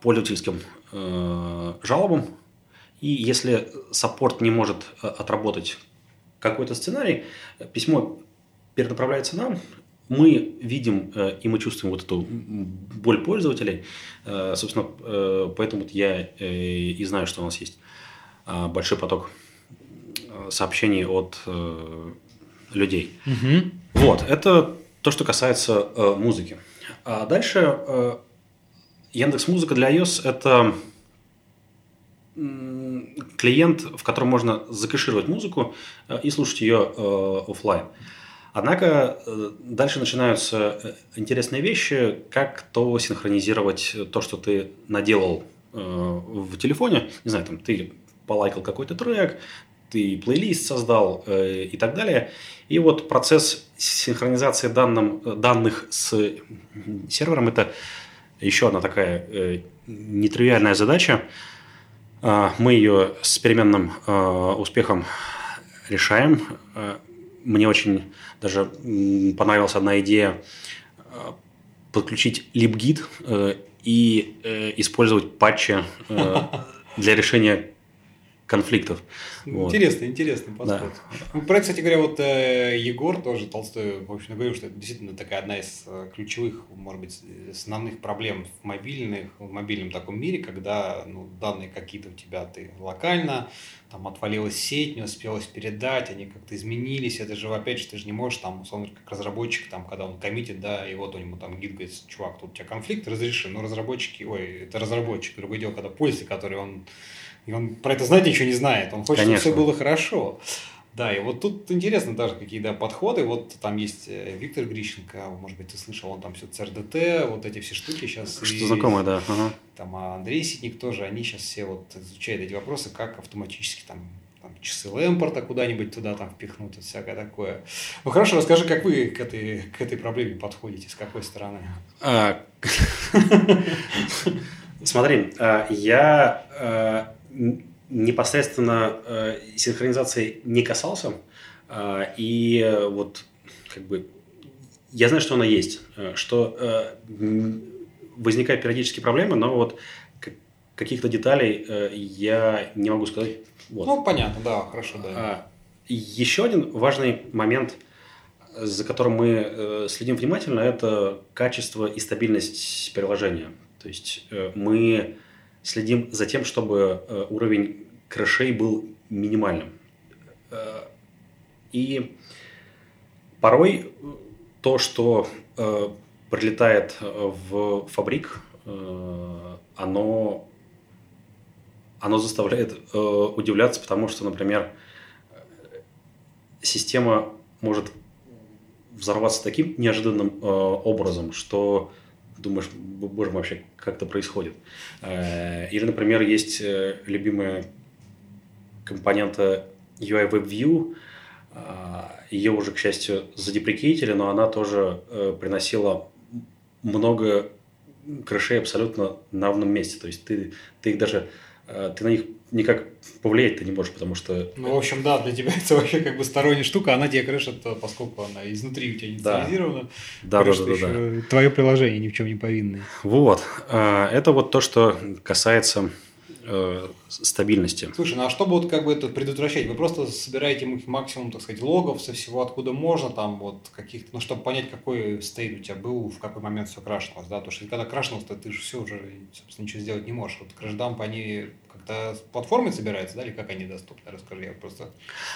пользовательским жалобам. И если саппорт не может отработать какой-то сценарий, письмо перенаправляется нам, мы видим и мы чувствуем вот эту боль пользователей. Собственно, поэтому я и знаю, что у нас есть большой поток сообщений от э, людей. Угу. Вот, это то, что касается э, музыки. А дальше э, Яндекс Музыка для iOS это клиент, в котором можно закэшировать музыку э, и слушать ее э, офлайн. Однако дальше начинаются интересные вещи, как то синхронизировать то, что ты наделал в телефоне. Не знаю, там ты полайкал какой-то трек, ты плейлист создал э, и так далее. И вот процесс синхронизации данным, данных с сервером – это еще одна такая э, нетривиальная задача. Э, мы ее с переменным э, успехом решаем. Э, мне очень даже понравилась одна идея э, подключить LibGit э, и э, использовать патчи э, (laughs) для решения конфликтов. Интересный, вот. интересный подход. Да. Про кстати говоря, вот э, Егор тоже Толстой, в общем, говорил, что это действительно такая одна из э, ключевых, может быть, основных проблем в мобильных, в мобильном таком мире, когда ну, данные какие-то у тебя ты локально, там отвалилась сеть, не успелось передать, они как-то изменились, это же, опять же, ты же не можешь, там, условно, как разработчик, там, когда он коммитит, да, и вот у него там гид говорит, чувак, тут у тебя конфликт, разреши, но разработчики, ой, это разработчик, другое дело, когда пользователь, который он и он про это знать ничего не знает. Он хочет, Конечно. чтобы все было хорошо. Да, и вот тут интересно даже какие да, подходы. Вот там есть э, Виктор Грищенко, может быть, ты слышал, он там все ЦРДТ, вот эти все штуки сейчас. Что и, знакомое, да. Ага. Там а Андрей Ситник тоже, они сейчас все вот изучают эти вопросы, как автоматически там там, часы Лэмпорта куда-нибудь туда там впихнуть, вот всякое такое. Ну хорошо, расскажи, как вы к этой, к этой проблеме подходите, с какой стороны? А, (laughs) (laughs) смотри, а, я а, непосредственно э, синхронизации не касался. Э, и вот как бы я знаю, что она есть, э, что э, возникают периодически проблемы, но вот каких-то деталей э, я не могу сказать. Вот. Ну, понятно, да, хорошо, да. А, еще один важный момент, за которым мы э, следим внимательно, это качество и стабильность приложения. То есть э, мы следим за тем, чтобы э, уровень крышей был минимальным. Э, и порой то, что э, прилетает в фабрик, оно, оно заставляет удивляться, потому что, например, система может взорваться таким неожиданным образом, что думаешь, боже вообще как это происходит. Э, или, например, есть э, любимая компонента UI WebView, э, ее уже, к счастью, задеприкейтили, но она тоже приносила много крышей абсолютно на равном месте. То есть ты, ты их даже ты на них никак повлиять ты не можешь, потому что... Ну, в общем, да, для тебя (laughs) это вообще как бы сторонняя штука, она тебя крышит, поскольку она изнутри у тебя инициализирована. Да, да, да, да, да. Твое приложение ни в чем не повинное. Вот. А, это вот то, что касается э, стабильности. Слушай, ну а чтобы вот как бы это предотвращать? Вы просто собираете максимум, так сказать, логов со всего, откуда можно, там вот каких-то, ну, чтобы понять, какой state у тебя был, в какой момент все крашнулось, да, потому что когда крашнулось, то ты же все уже, собственно, ничего сделать не можешь. Вот crash dump, они как-то с платформой собираются, да, или как они доступны? Расскажи, я просто...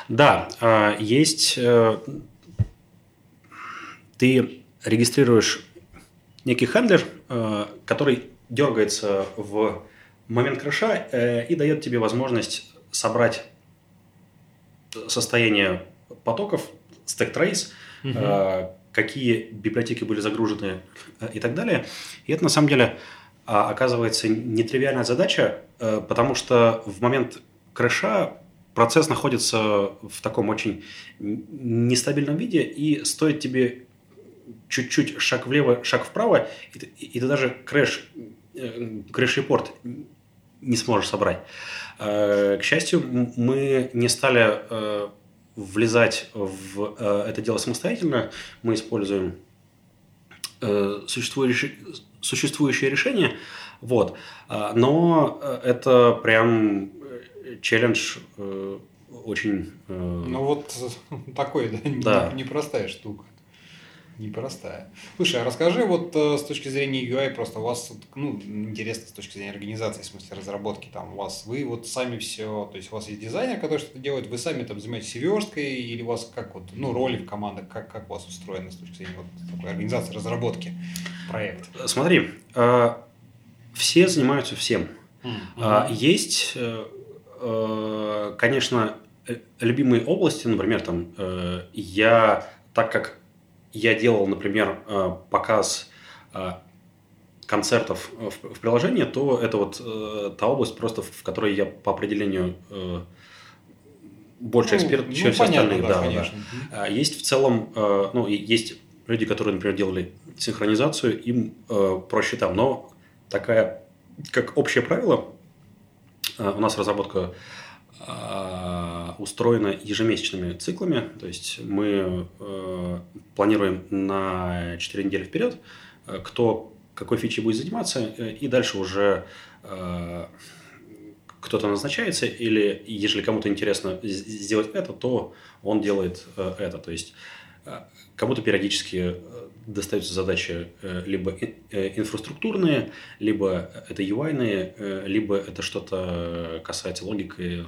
Да, а, есть... Э, ты регистрируешь некий handler, э, который дергается в момент крэша э, и дает тебе возможность собрать состояние потоков, stack trace, угу. какие библиотеки были загружены и так далее. И это на самом деле а, оказывается нетривиальная задача, э, потому что в момент крэша процесс находится в таком очень нестабильном виде, и стоит тебе чуть-чуть шаг влево, шаг вправо, и ты, и ты даже crash, э, crash report не сможешь собрать. Э, к счастью, мы не стали влезать в это дело самостоятельно. Мы используем существующие, существующее решение. Вот. А, но э, это прям э, челлендж э, очень... Ну вот (laughs) такой, да, да. непростая штука. Непростая. Слушай, а расскажи вот с точки зрения UI, просто у вас, ну, интересно с точки зрения организации, в смысле разработки, там у вас, вы вот сами все, то есть у вас есть дизайнер, который что-то делает, вы сами там занимаетесь версткой, или у вас как вот, ну, роли в командах, как, как у вас устроено с точки зрения вот такой организации, разработки? проект? Смотри, э, все занимаются всем. Mm-hmm. Есть, э, э, конечно, любимые области, например, там я так как я делал, например, показ концертов в, приложении, то это вот э, та область просто, в которой я по определению э, больше ну, эксперт, чем ну, все понятно, остальные. Да, да, конечно. да. Есть в целом, э, ну, есть люди, которые, например, делали синхронизацию, им э, проще там, но такая, как общее правило, э, у нас разработка э, устроена ежемесячными циклами, то есть мы э, планируем на 4 недели вперед, э, кто какой фичей будет заниматься, э, и дальше уже э, кто-то назначается, или если кому-то интересно сделать это, то он делает э, это. То есть кому-то периодически достаются задачи либо инфраструктурные, либо это UI, либо это что-то касается логики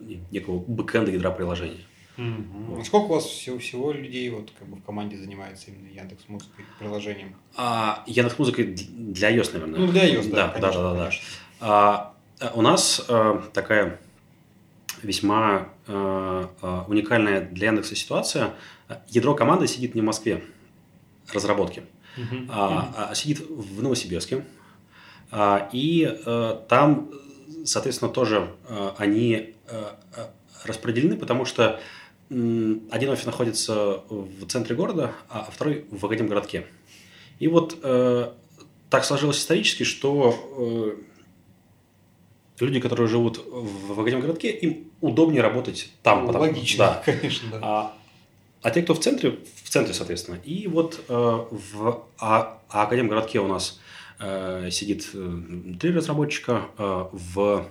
некого бэкэнда ядра приложения. Угу. Вот. Сколько у вас всего, всего людей вот, как бы в команде занимается именно Яндекс Музыкой приложением? А, Яндекс Музыкой для iOS, наверное. Ну, для iOS, да. Да, конечно, да, да, да. А, у нас а, такая весьма а, а, уникальная для Яндекса ситуация. Ядро команды сидит не в Москве разработки, угу. а, а сидит в Новосибирске. А, и а, там, соответственно, тоже а, они а, распределены, потому что один офис находится в центре города, а второй в Академгородке. И вот э, так сложилось исторически, что э, люди, которые живут в Академгородке, им удобнее работать там. Ну, потому, логично, да. (laughs) конечно, да. А, а те, кто в центре, в центре, соответственно. И вот э, в а, а Академгородке у нас э, сидит э, три разработчика, э, в,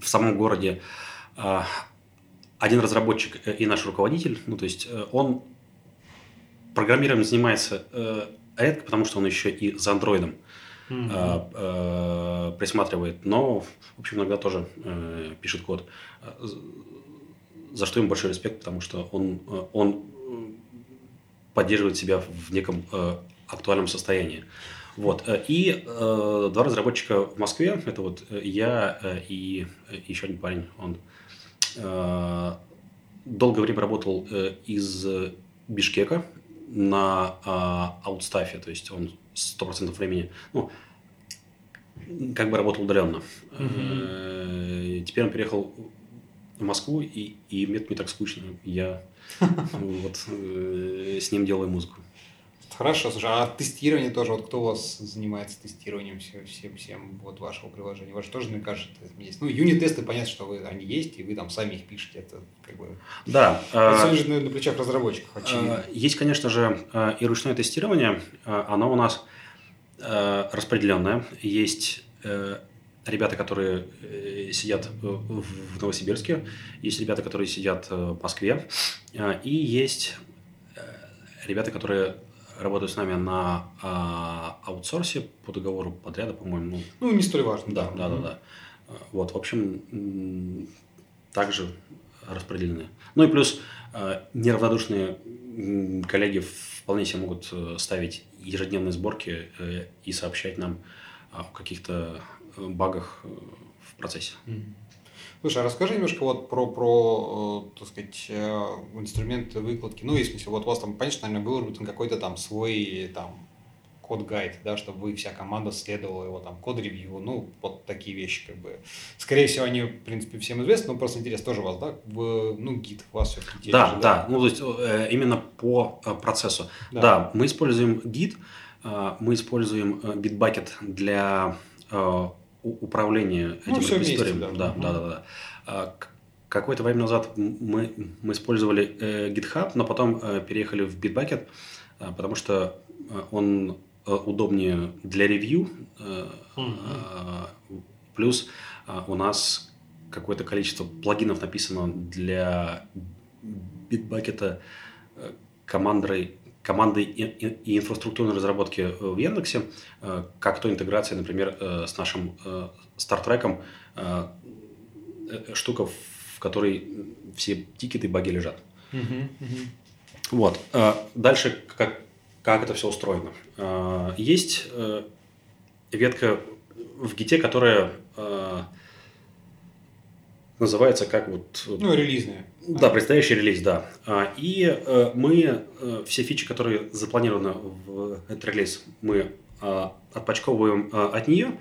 в самом городе э, один разработчик и наш руководитель, ну, то есть э, он программированием занимается э, редко, потому что он еще и за андроидом э, присматривает, но, в общем, иногда тоже э, пишет код. За что ему большой респект, потому что он, он поддерживает себя в неком э, актуальном состоянии. Вот. И э, два разработчика в Москве, это вот я э, и еще один парень, он Э, долгое время работал э, из Бишкека на э, аутстафе, то есть он 100% времени, ну, как бы работал удаленно. Угу. Теперь он переехал в Москву, и, и мне не так скучно. Я (laughs) вот с ним делаю музыку. Хорошо, слушай, а тестирование тоже, вот кто у вас занимается тестированием всем, всем, всем вот вашего приложения? У вас тоже, мне кажется, есть. Ну, юнит-тесты, понятно, что вы, они есть, и вы там сами их пишете, это как бы... Да. Это все лежит на, на плечах разработчиков, очевидно. Есть, конечно же, и ручное тестирование, оно у нас распределенное. Есть ребята, которые э, сидят в Новосибирске, есть ребята, которые сидят в Москве, и есть ребята, которые работают с нами на а, аутсорсе по договору подряда, по-моему. Ну, ну, не столь важно. Да, да, да, да. Вот, в общем, также распределены. Ну и плюс а, неравнодушные коллеги вполне себе могут э, ставить ежедневные сборки э, и сообщать нам о каких-то э, багах в процессе. Mm-hmm. Слушай, а расскажи немножко вот про, про э, так сказать, э, инструменты выкладки. Ну, если вот у вас там, конечно, наверное, был выработан какой-то там свой там код-гайд, да, чтобы вы, вся команда следовала его там код-ревью, ну, вот такие вещи, как бы. Скорее всего, они, в принципе, всем известны, но просто интересно тоже у вас, да, в, ну, гид у вас все-таки да, да, да, ну, то есть э, именно по процессу. Да. да, мы используем гид, мы используем Bitbucket для управления ну, этим репозиторием. Да. Да, да, да, да. А, какое-то время назад мы, мы использовали э, GitHub, но потом э, переехали в Bitbucket, э, потому что э, он э, удобнее для ревью. Э, mm плюс э, у нас какое-то количество плагинов написано для Bitbucket э, командой командой и, и, инфраструктурной разработки э, в Яндексе, э, как то интеграция, например, э, с нашим стартреком, штука, в которой все тикеты и баги лежат. Uh-huh, uh-huh. Вот. Дальше, как, как это все устроено. Есть ветка в гите, которая называется как вот... Ну, релизные. Да, предстоящий релиз, да. А, и э, мы э, все фичи, которые запланированы в этот релиз, мы а, отпочковываем а, от нее.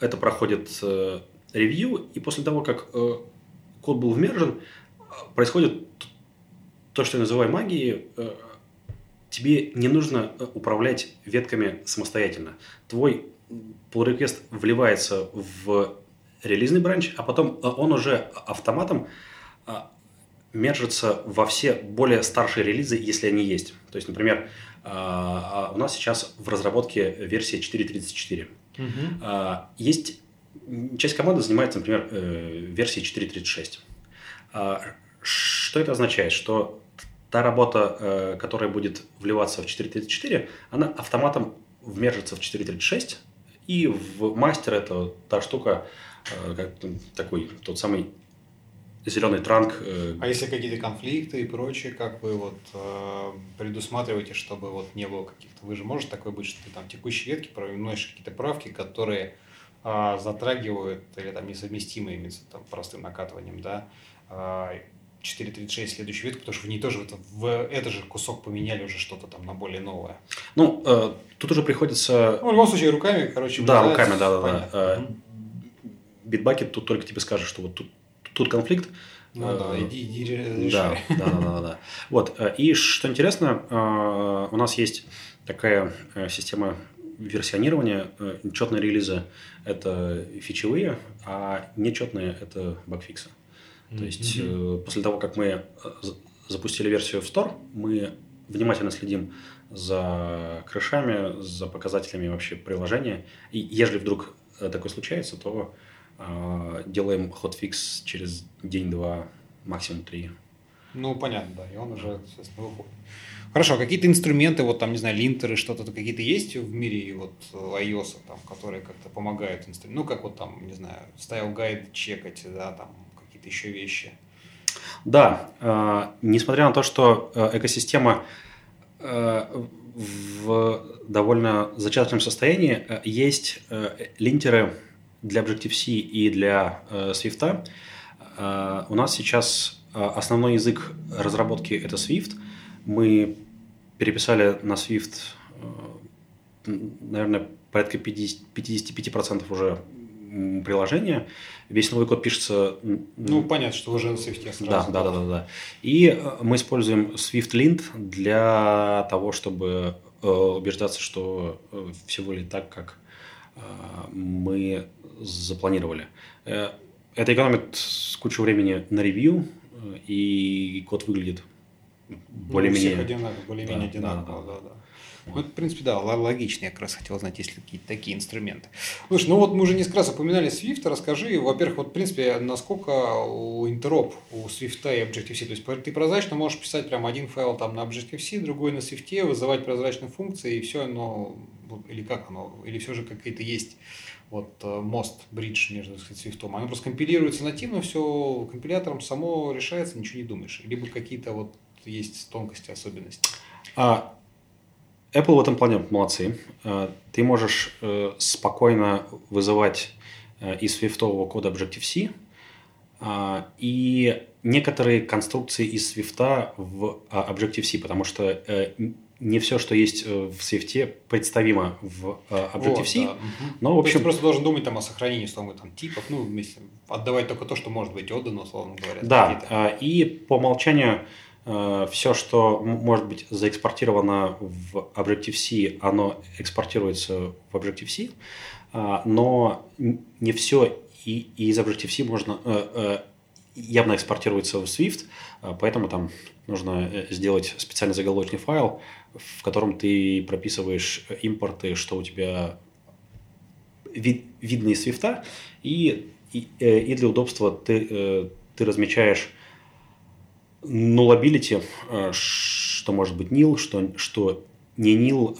Это проходит ревью, и после того, как код был вмержен, происходит то, что я называю магией. Тебе не нужно управлять ветками самостоятельно. Твой pull request вливается в релизный бранч, а потом э, он уже автоматом э, мержится во все более старшие релизы, если они есть. То есть, например, э, у нас сейчас в разработке версия 4.34. Угу. Есть часть команды занимается, например, версией 4.36. Что это означает? Что та работа, которая будет вливаться в 4.34, она автоматом вмержится в 4.36, и в мастер это та штука, как, такой тот самый зеленый транк. Э, а если какие-то конфликты и прочее, как вы вот э, предусматриваете, чтобы вот не было каких-то... Вы же может такое быть, что ты там текущие ветки вносишь какие-то правки, которые э, затрагивают или там несовместимые с там, простым накатыванием, да, э, 4.36 следующую ветку, потому что в ней тоже в, в этот же кусок поменяли уже что-то там на более новое. Ну, э, тут уже приходится... Ну, в любом случае, руками, короче, Да, руками, да, да, да. Bitbucket тут только тебе скажет, что вот тут, тут конфликт. Ну да, э, иди, иди решай. Да, да, да, да, да. Вот. Э, и что интересно, э, у нас есть такая система версионирования. Четные релизы – это фичевые, а нечетные – это багфиксы. То есть, mm-hmm. после того, как мы запустили версию в Store, мы внимательно следим за крышами, за показателями вообще приложения. И если вдруг такое случается, то делаем хотфикс через день-два, максимум три. Ну, понятно, да, и он уже, соответственно, выходит. Хорошо, а какие-то инструменты, вот там, не знаю, линтеры, что-то какие-то есть в мире вот iOS, там, которые как-то помогают инструментам? Ну, как вот там, не знаю, стайл гайд чекать, да, там какие-то еще вещи. Да, э, несмотря на то, что э, экосистема э, в довольно зачаточном состоянии, э, есть э, линтеры, для Objective-C и для э, Swift. Э, у нас сейчас э, основной язык разработки – это Swift. Мы переписали на Swift, э, наверное, порядка 50, 55% уже приложения. Весь новый код пишется... Ну, понятно, что уже на Swift сразу. Да, да, да, да, да. И э, мы используем SwiftLint для того, чтобы э, убеждаться, что э, все будет так, как мы запланировали. Э, это экономит кучу времени на ревью, э, и код выглядит более-менее... Ну, одинаково, более-менее да, одинаково, да, да. да. Ну, это, в принципе, да, логично. Я как раз хотел знать, есть ли какие-то такие инструменты. Слушай, ну вот мы уже несколько раз упоминали Swift. Расскажи, во-первых, вот, в принципе, насколько у интероп у Swift и Objective-C. То есть ты прозрачно можешь писать прям один файл там на Objective-C, другой на Swift, вызывать прозрачные функции, и все оно, или как оно, или все же какие-то есть вот э, мост, бридж между свифтом, оно просто компилируется нативно, все компилятором само решается, ничего не думаешь. Либо какие-то вот есть тонкости, особенности. А, Apple в этом плане молодцы. А, ты можешь э, спокойно вызывать э, из свифтового кода Objective-C а, и некоторые конструкции из Swift в а, Objective-C, потому что не все, что есть э, в Swift, представимо в э, Objective-C. Вот, да. Но, в общем... ты просто должен думать там, о сохранении условно, там, типов, ну, отдавать только то, что может быть отдано, условно говоря. Да, а, и по умолчанию э, все, что может быть заэкспортировано в Objective-C, оно экспортируется в Objective-C, но не все и из Objective-C можно явно экспортируется в Swift, поэтому там нужно сделать специальный заголовочный файл, в котором ты прописываешь импорты, что у тебя вид, видно из свифта, и, и, э, и для удобства ты, э, ты размечаешь nullability, э, что может быть nil, что, что не nil,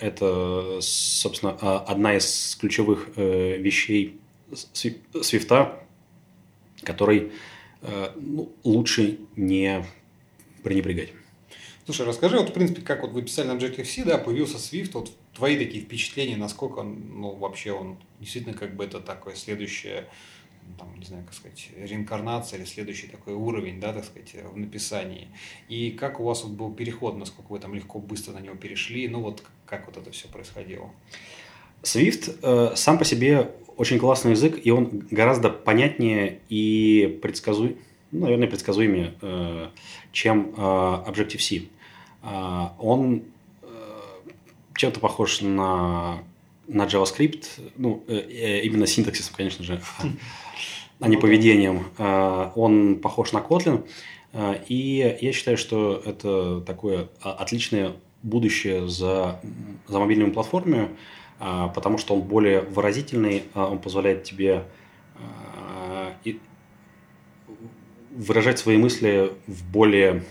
это, собственно, одна из ключевых вещей свифта, который ну, лучше не пренебрегать. Слушай, расскажи, вот, в принципе, как вот вы писали на Objective-C, да, появился Swift, вот твои такие впечатления, насколько он, ну, вообще он действительно как бы это такое следующее там, не знаю, как сказать, реинкарнация или следующий такой уровень, да, так сказать, в написании. И как у вас вот был переход, насколько вы там легко, быстро на него перешли, ну вот как вот это все происходило? Swift э, сам по себе очень классный язык, и он гораздо понятнее и предсказуем, ну, наверное, предсказуемее, э, чем э, Objective-C. Э, он э, чем-то похож на, на JavaScript, ну, э, э именно синтаксисом, конечно же, а не поведением. Э, он похож на Kotlin, э, и я считаю, что это такое отличное будущее за, за мобильными платформами, а, потому что он более выразительный, а, он позволяет тебе а, выражать свои мысли в более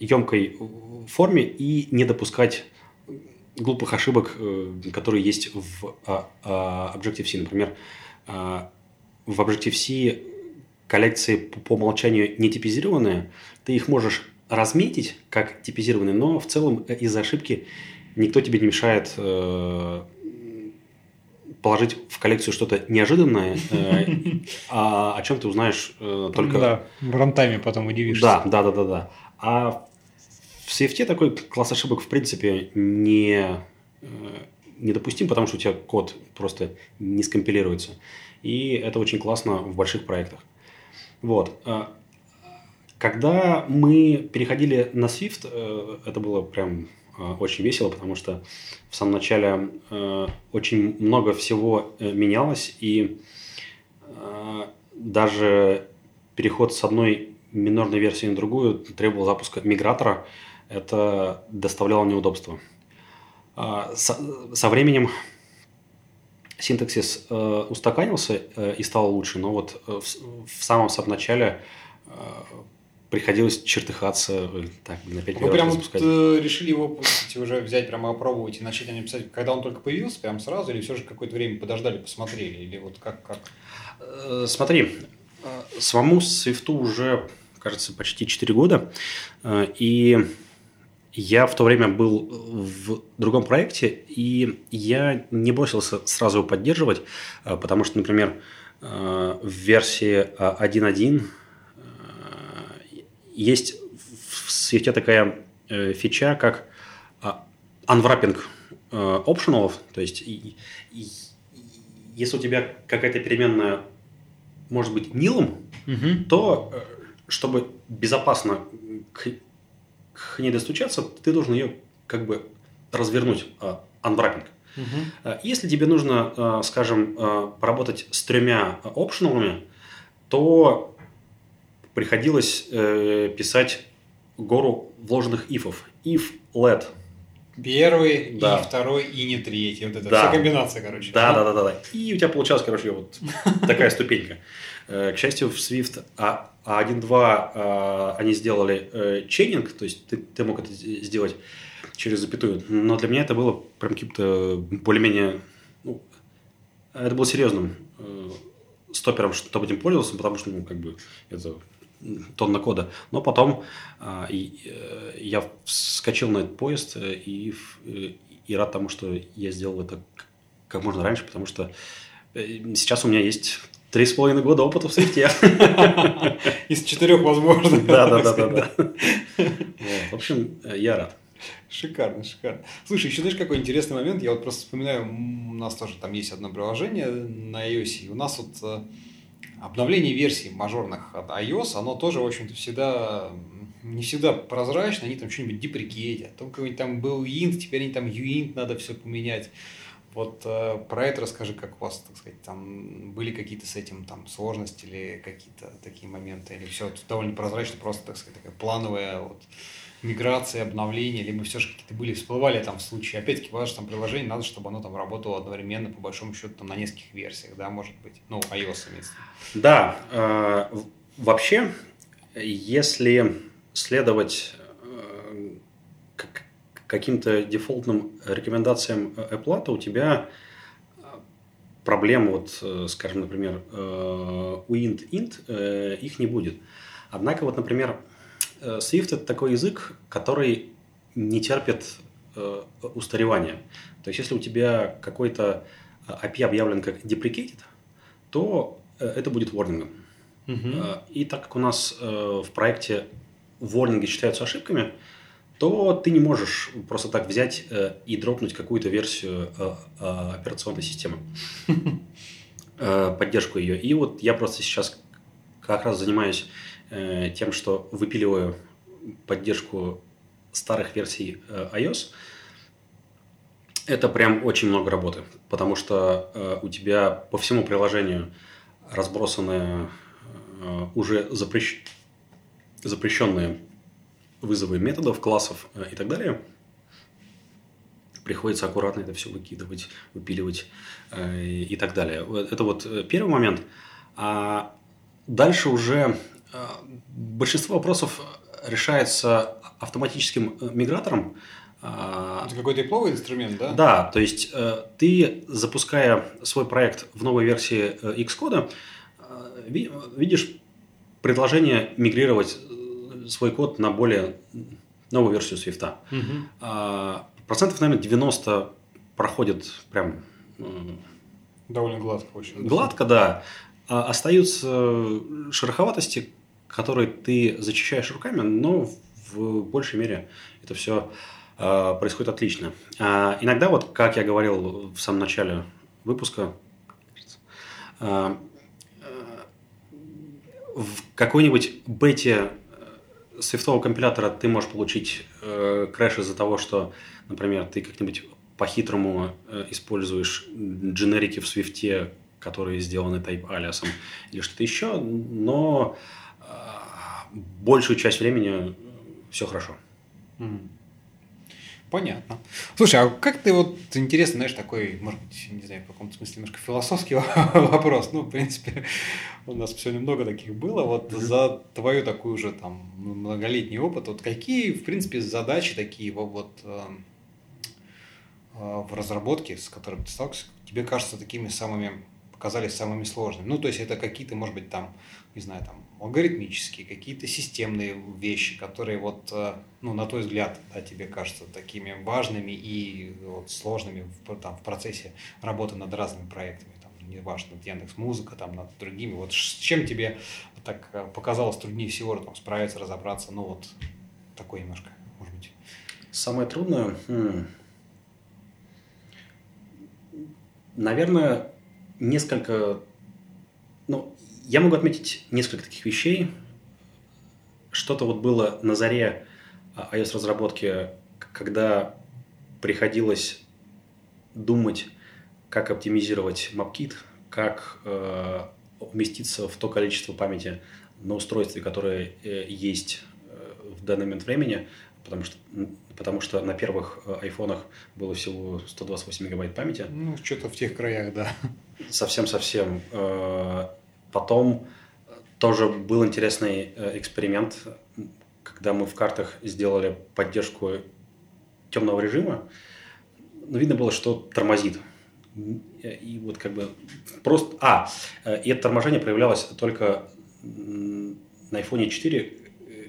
емкой форме и не допускать глупых ошибок, э, которые есть в Objective-C. Например, в Objective-C коллекции по умолчанию не типизированные, ты их можешь разметить как типизированные, но в целом э, из-за ошибки никто тебе не мешает э, положить в коллекцию что-то неожиданное, (laughs) а о чем ты узнаешь только... Да, в рантайме потом удивишься. Да, да, да, да. А в Swift такой класс ошибок в принципе не, э, недопустим, потому что у тебя код просто не скомпилируется. И это очень классно в больших проектах. Вот. А когда мы переходили на Swift, э, это было прям Э, очень весело, потому что в самом начале очень много всего менялось, и даже переход с одной минорной версии на другую требовал запуска мигратора. Это доставляло неудобства. Со, со временем синтаксис устаканился и стал лучше, но вот в, в самом самом начале приходилось чертыхаться, э, так, на 5 Вы прям вот, э, решили его кстати, уже взять, прямо опробовать и начать о нем писать, когда он только появился, прям сразу, или все же какое-то время подождали, посмотрели, или вот как? как? Э, смотри, самому Свифту уже, кажется, почти 4 года, и я в то время был в другом проекте, и я не бросился сразу его поддерживать, потому что, например, в версии 1.1 есть в свете такая э, фича, как э, э, optional, то есть если у тебя какая-то переменная может быть нилом, угу. то э, чтобы безопасно к, к ней достучаться, ты должен ее как бы развернуть, э, unwrapping. Угу. Если тебе нужно, э, скажем, э, поработать с тремя опционалами, то приходилось э, писать гору вложенных ифов. If, let. Первый, да. и второй, и не третий. Вот это да. вся комбинация, короче. Да, да, да, да, да. И у тебя получалась, короче, вот (laughs) такая ступенька. Э, к счастью, в Swift А1.2 а а, они сделали э, чейнинг, то есть ты, ты мог это сделать через запятую. Но для меня это было прям каким-то более-менее... Ну, это было серьезным э, стопером, чтобы этим пользовался, потому что, ну, как бы, это тонна кода. Но потом а, э, я вскочил на этот поезд э, и, э, и рад тому, что я сделал это как можно раньше, потому что сейчас у меня есть три с половиной года опыта в свете. (laughs) Из четырех возможных. Да, да, да, да. В общем, я рад. Шикарно, шикарно. Слушай, еще знаешь, какой интересный момент? Я вот просто вспоминаю, у нас тоже там есть одно приложение на iOS, и у нас вот обновление версий мажорных от iOS, оно тоже, в общем-то, всегда не всегда прозрачно, они там что-нибудь деприкетят. Там какой-нибудь там был int, теперь они там uint надо все поменять. Вот э, про это расскажи, как у вас, так сказать, там были какие-то с этим там сложности или какие-то такие моменты, или все довольно прозрачно, просто, так сказать, такая плановая вот миграции, обновления, либо все же какие-то были, всплывали там в случае, опять-таки, ваше там приложение, надо, чтобы оно там работало одновременно, по большому счету, там, на нескольких версиях, да, может быть, ну, iOS имеется. Да, э, вообще, если следовать э, каким-то дефолтным рекомендациям Apple, то у тебя проблем, вот, э, скажем, например, э, у int, int, э, их не будет. Однако, вот, например, Э, Swift это такой язык, который не терпит э, устаревания. То есть, если у тебя какой-то API объявлен как deprecated, то это будет ворнингом. Угу. И так как у нас в проекте ворнинги считаются ошибками, то ты не можешь просто так взять и дропнуть какую-то версию операционной системы, (laughs) поддержку ее. И вот я просто сейчас как раз занимаюсь тем, что выпиливаю поддержку старых версий iOS – это прям очень много работы, потому что э, у тебя по всему приложению разбросаны э, уже запрещ... запрещенные вызовы методов, классов э, и так далее. Приходится аккуратно это все выкидывать, выпиливать э, и так далее. Это вот э, первый момент. А дальше уже э, большинство вопросов решается автоматическим э, мигратором, а, Это какой-то тепловый инструмент, да? Да, то есть э, ты, запуская свой проект в новой версии э, Xcode, э, видишь предложение мигрировать свой код на более новую версию Swift. Угу. Процентов, наверное, 90 проходит прям... Довольно гладко очень. Гладко, да. А остаются шероховатости, которые ты зачищаешь руками, но в большей мере это все Э, происходит отлично. А иногда, вот как я говорил в самом начале выпуска, э, в какой-нибудь бете свифтового компилятора ты можешь получить э, крэш из-за того, что, например, ты как-нибудь по-хитрому используешь дженерики в свифте, которые сделаны type алиасом или что-то еще, но большую часть времени все хорошо. Понятно. Слушай, а как ты вот, интересно, знаешь, такой, может быть, не знаю, в каком-то смысле немножко философский (laughs) вопрос, ну, в принципе, у нас сегодня много таких было, вот mm-hmm. за твою такую уже там многолетний опыт, вот какие, в принципе, задачи такие вот э, э, в разработке, с которыми ты сталкиваешься, тебе кажется такими самыми, показались самыми сложными? Ну, то есть это какие-то, может быть, там, не знаю, там, алгоритмические, какие-то системные вещи, которые вот, э, ну, на твой взгляд, да, тебе кажутся такими важными и вот сложными в, там, в процессе работы над разными проектами, там, неважно, Яндекс Музыка, там, над другими, вот с чем тебе так э, показалось труднее всего там, справиться, разобраться, ну, вот такое немножко, может быть. Самое трудное, хм. наверное, несколько, ну, я могу отметить несколько таких вещей. Что-то вот было на заре а, iOS-разработки, когда приходилось думать, как оптимизировать MapKit, как э, уместиться в то количество памяти на устройстве, которое э, есть э, в данный момент времени, потому что, потому что на первых э, айфонах было всего 128 мегабайт памяти. Ну, что-то в тех краях, да. Совсем-совсем. Э, Потом э, тоже был интересный эксперимент, когда мы в картах сделали поддержку темного режима. Но видно было, что тормозит. И вот как бы просто... А, и это торможение проявлялось только на iPhone 4,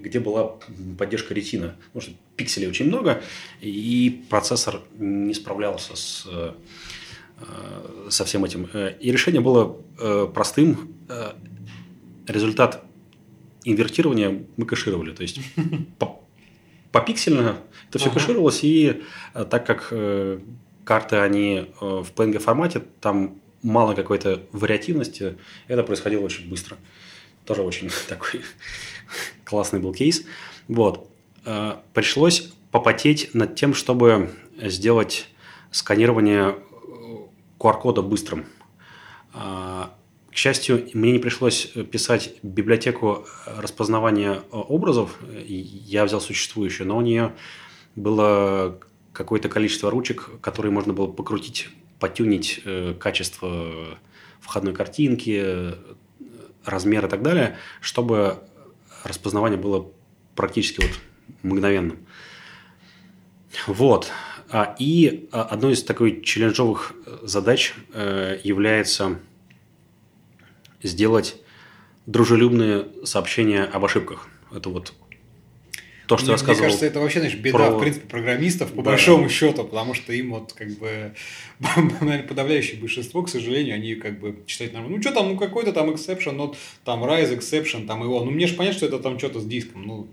где была поддержка ретина. Потому что пикселей очень много, и процессор не справлялся с Э, со всем этим. Э, и решение было э, простым. Результат инвертирования мы кэшировали. То есть попиксельно это все ага. кэшировалось, и так как карты, они в PNG формате, там мало какой-то вариативности, это происходило очень быстро. Тоже очень (laughs) такой классный был кейс. Вот. Пришлось попотеть над тем, чтобы сделать сканирование QR-кода быстрым. А, к счастью, мне не пришлось писать библиотеку распознавания образов. Я взял существующую, но у нее было какое-то количество ручек, которые можно было покрутить, потюнить э, качество входной картинки, размер и так далее, чтобы распознавание было практически вот мгновенным. Вот. А, и а, одной из такой челленджовых э, задач э, является сделать дружелюбные сообщения об ошибках. Это вот то, что мне, я сказал. Мне кажется, это вообще, знаешь, беда, про... в принципе, программистов, по да. большому счету, потому что им вот как бы, (laughs) наверное, подавляющее большинство, к сожалению, они как бы читают нормально. Ну, что там, ну, какой-то там exception, ну, там rise exception, там его. Ну, мне же понятно, что это там что-то с диском. Ну,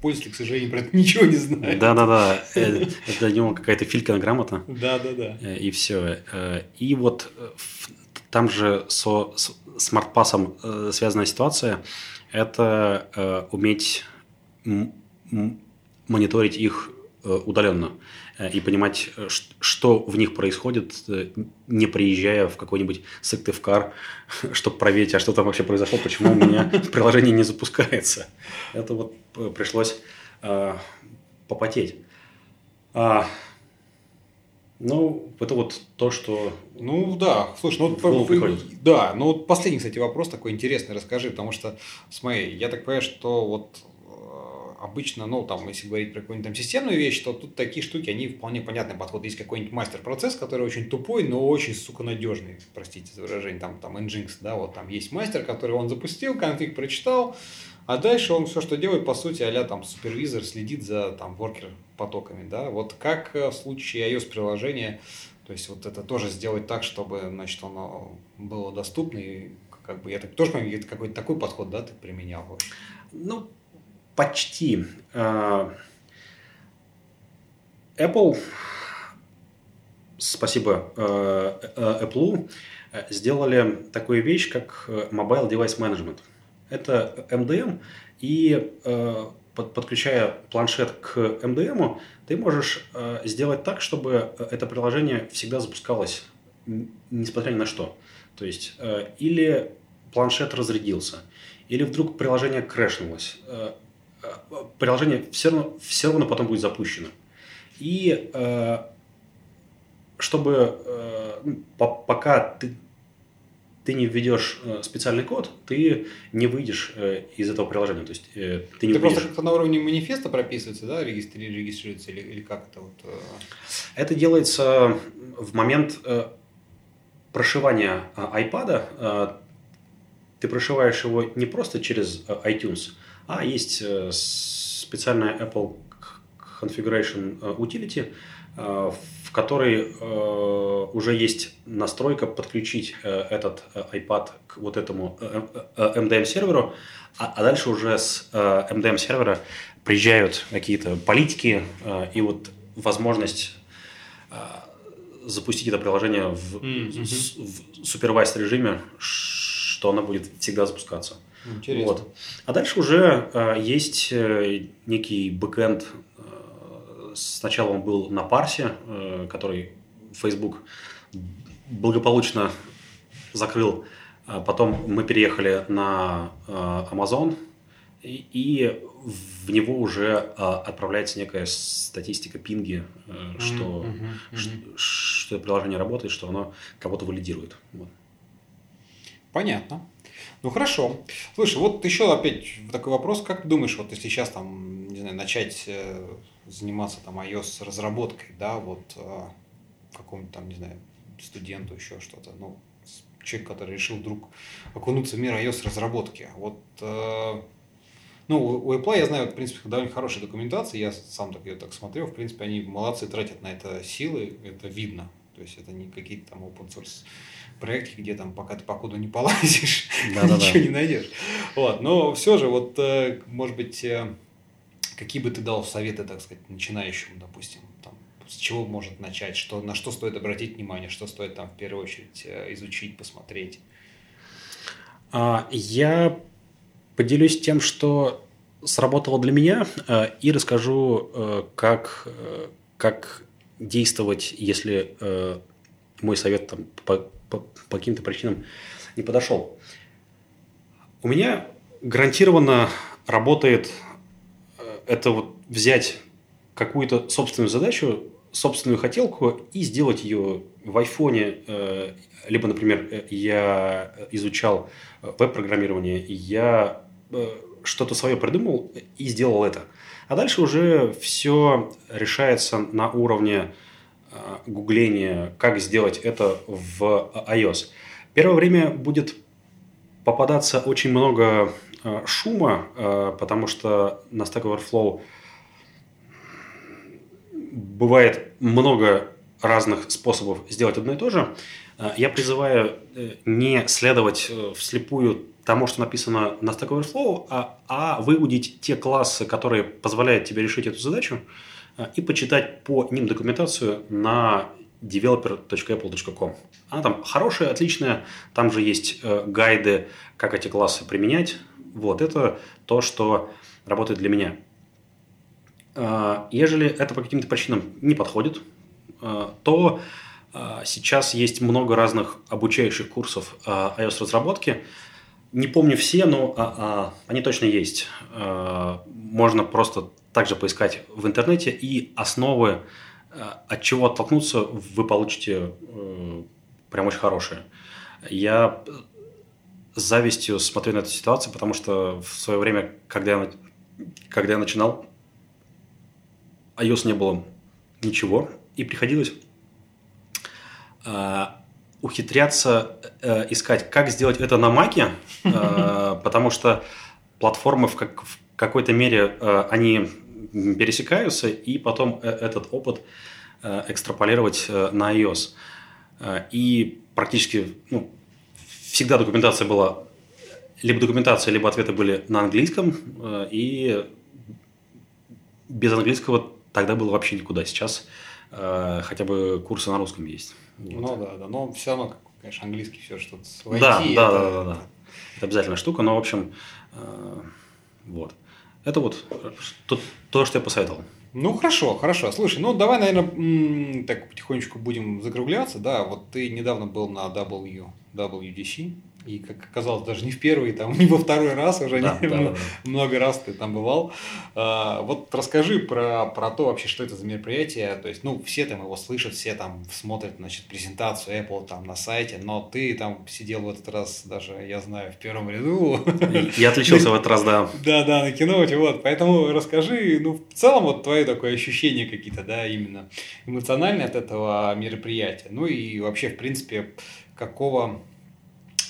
пользователь, к сожалению, про это (laughs) ничего не знает. Да-да-да, э, (laughs) это для него какая-то филькана грамота. Да-да-да. Э, и все. Э, и вот там же со смартпасом связанная ситуация – это уметь мониторить их удаленно и понимать, что в них происходит, не приезжая в какой-нибудь Сыктывкар, (laughs) чтобы проверить, а что там вообще произошло, почему у меня (laughs) приложение не запускается. Это вот пришлось э, попотеть. А, ну, это вот то, что... Ну, да. Слушай, ну, вот, да, ну, вот последний, кстати, вопрос такой интересный, расскажи, потому что, смотри, я так понимаю, что вот э, обычно, ну, там, если говорить про какую-нибудь там системную вещь, то тут такие штуки, они вполне понятный подход. Есть какой-нибудь мастер-процесс, который очень тупой, но очень, сука, надежный, простите за выражение, там, там, Nginx, да, вот там есть мастер, который он запустил, конфиг прочитал, а дальше он все, что делает, по сути, а там супервизор следит за там воркер потоками, да. Вот как в случае iOS приложения, то есть вот это тоже сделать так, чтобы, значит, оно было доступно и как бы я так тоже это какой-то такой подход, да, ты применял? Ну, почти. А, Apple, спасибо э, э, Apple, сделали такую вещь, как Mobile Device Management – это MDM, и э, подключая планшет к MDM, ты можешь э, сделать так, чтобы это приложение всегда запускалось, несмотря ни на что. То есть, э, или планшет разрядился, или вдруг приложение крэшнулось, приложение все равно, все равно потом будет запущено. И чтобы ну, пока ты, ты не введешь э, специальный код, ты не выйдешь э, из этого приложения. То есть э, ты не это увидишь... просто как на уровне манифеста прописывается, да, регистри... регистрируется или, или как это вот? Это делается в момент прошивания iPad. Ты прошиваешь его не просто через iTunes, а есть специальная Apple Configuration Utility, в которой э, уже есть настройка подключить э, этот э, iPad к вот этому э, э, MDM-серверу, а, а дальше уже с э, MDM-сервера приезжают какие-то политики э, и вот возможность э, запустить это приложение в, mm-hmm. в супервайз режиме, что оно будет всегда запускаться. Интересно. Вот. А дальше уже э, есть э, некий бэкэнд Сначала он был на парсе, э, который Facebook благополучно закрыл. А потом мы переехали на э, Amazon, и в него уже э, отправляется некая статистика пинги, что, mm-hmm, mm-hmm. что, что приложение работает, что оно кого-то валидирует. Вот. Понятно. Ну хорошо. Слушай, вот еще опять такой вопрос. Как ты думаешь, вот если сейчас там, не знаю, начать заниматься там iOS разработкой, да, вот э, какому-то там, не знаю, студенту еще что-то, ну, человек, который решил вдруг окунуться в мир iOS разработки. Вот, э, ну, у Apple, я знаю, в принципе, довольно хорошая документация, я сам так ее так смотрел, в принципе, они молодцы, тратят на это силы, это видно. То есть это не какие-то там open source проекты, где там пока ты по коду не полазишь, (laughs) ничего не найдешь. Вот. Но все же, вот, э, может быть, Какие бы ты дал советы, так сказать, начинающему, допустим, там, с чего может начать, что, на что стоит обратить внимание, что стоит там в первую очередь э, изучить, посмотреть? А, я поделюсь тем, что сработало для меня, э, и расскажу, э, как, как действовать, если мой совет там, по, по, каким-то причинам не подошел. У меня гарантированно работает это вот взять какую-то собственную задачу, собственную хотелку и сделать ее в айфоне. Э, либо, например, э, я изучал э, веб-программирование, я что-то свое придумал и сделал это. А дальше уже все решается на уровне гугления, как сделать это в iOS. Первое время будет попадаться очень много Э, шума, э, потому что на Stack Overflow бывает много разных способов сделать одно и то же, я призываю не следовать вслепую тому, что написано на Stack Overflow, а, а выудить те классы, которые позволяют тебе решить эту задачу, и почитать по ним документацию на developer.apple.com. Она там хорошая, отличная, там же есть э, гайды, как эти классы применять. Вот, это то, что работает для меня. Э, ежели это по каким-то причинам не подходит, э, то э, сейчас есть много разных обучающих курсов iOS-разработки, не помню все, но а, а, они точно есть. А, можно просто также поискать в интернете и основы, а, от чего оттолкнуться, вы получите а, прям очень хорошие. Я с завистью смотрю на эту ситуацию, потому что в свое время, когда я, когда я начинал, iOS не было ничего, и приходилось ухитряться э, искать, как сделать это на Маке, э, (laughs) потому что платформы в, как, в какой-то мере э, они пересекаются, и потом э, этот опыт э, экстраполировать э, на iOS. И практически ну, всегда документация была либо документация, либо ответы были на английском, и без английского тогда было вообще никуда. Сейчас хотя бы курсы на русском есть. Вот. Ну да, да, но все равно, конечно, английский все что-то. Да, да, это... да, да, да. Это обязательная штука, но, в общем, вот. Это вот то, то, что я посоветовал. Ну, хорошо, хорошо. Слушай, ну, давай, наверное, так потихонечку будем закругляться. Да, вот ты недавно был на W, WDC. И, как оказалось, даже не в первый, там, (laughs) не во второй раз, уже да, не, да, много, да. много раз ты там бывал. А, вот расскажи про, про то вообще, что это за мероприятие. То есть, ну, все там его слышат, все там смотрят, значит, презентацию Apple там на сайте, но ты там сидел в этот раз даже, я знаю, в первом ряду. Я отличился в этот раз, да. (laughs) Да, да, на киноте, вот. Поэтому расскажи, ну, в целом, вот твои такое ощущение какие-то, да, именно эмоциональные от этого мероприятия. Ну и вообще, в принципе, какого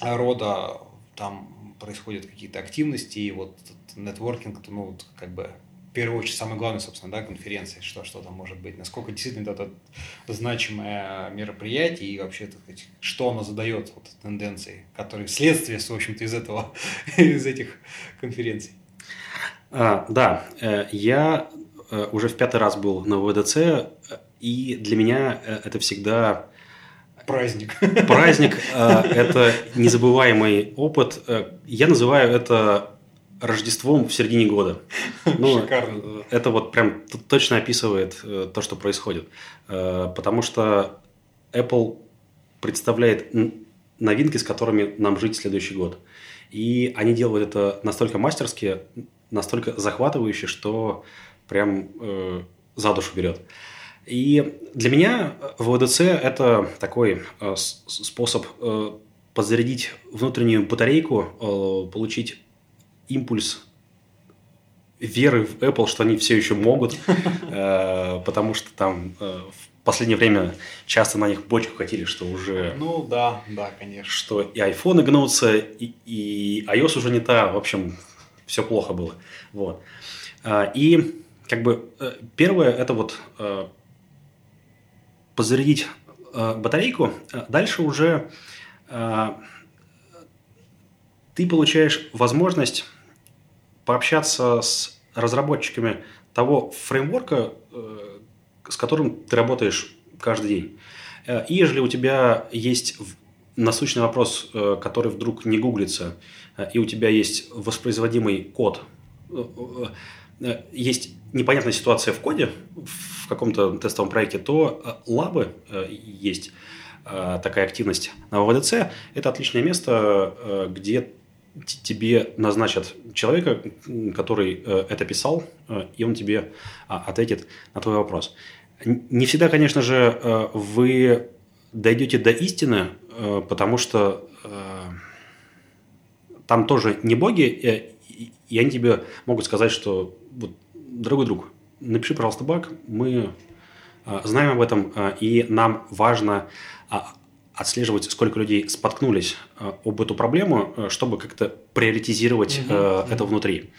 рода там происходят какие-то активности, и вот нетворкинг, ну, вот, как бы, в первую очередь, самое главное, собственно, да, конференции, что, что там может быть, насколько действительно это значимое мероприятие, и вообще, так сказать, что оно задает, вот, тенденции, которые следствие, в общем-то, из этого, (laughs) из этих конференций. А, да, э, я э, уже в пятый раз был на ВДЦ, э, и для меня это всегда Праздник. Праздник э, – это незабываемый опыт. Э, я называю это Рождеством в середине года. Ну, Шикарно. Это вот прям точно описывает э, то, что происходит. Потому что Apple представляет новинки, с которыми нам жить следующий год. И они делают это настолько мастерски, настолько захватывающе, что прям э, за душу берет. И для меня ВДЦ – это такой э, способ э, подзарядить внутреннюю батарейку, э, получить импульс веры в Apple, что они все еще могут, (laughs) потому что там в последнее время часто на них бочку хотели, что уже... Ну да, да, конечно. Что и iPhone гнутся, и, и iOS уже не та, в общем, все плохо было. Вот. И как бы первое – это вот позарядить э, батарейку, э, дальше уже э, ты получаешь возможность пообщаться с разработчиками того фреймворка, с которым ты работаешь каждый день. И если у тебя есть насущный вопрос, который вдруг не гуглится, и у тебя есть воспроизводимый код, есть непонятная ситуация в коде, в каком-то тестовом проекте, то э, лабы э, есть э, такая активность на ВВДЦ. Это отличное место, где тебе назначат человека, который это писал, и он тебе а, ответит на твой вопрос. Не всегда, конечно же, вы дойдете до истины, потому что там тоже не боги, и они тебе могут сказать, что вот дорогой друг, напиши, пожалуйста, баг, мы а, знаем об этом, а, и нам важно а, отслеживать, сколько людей споткнулись об эту проблему, чтобы как-то приоритизировать угу, это угу. внутри.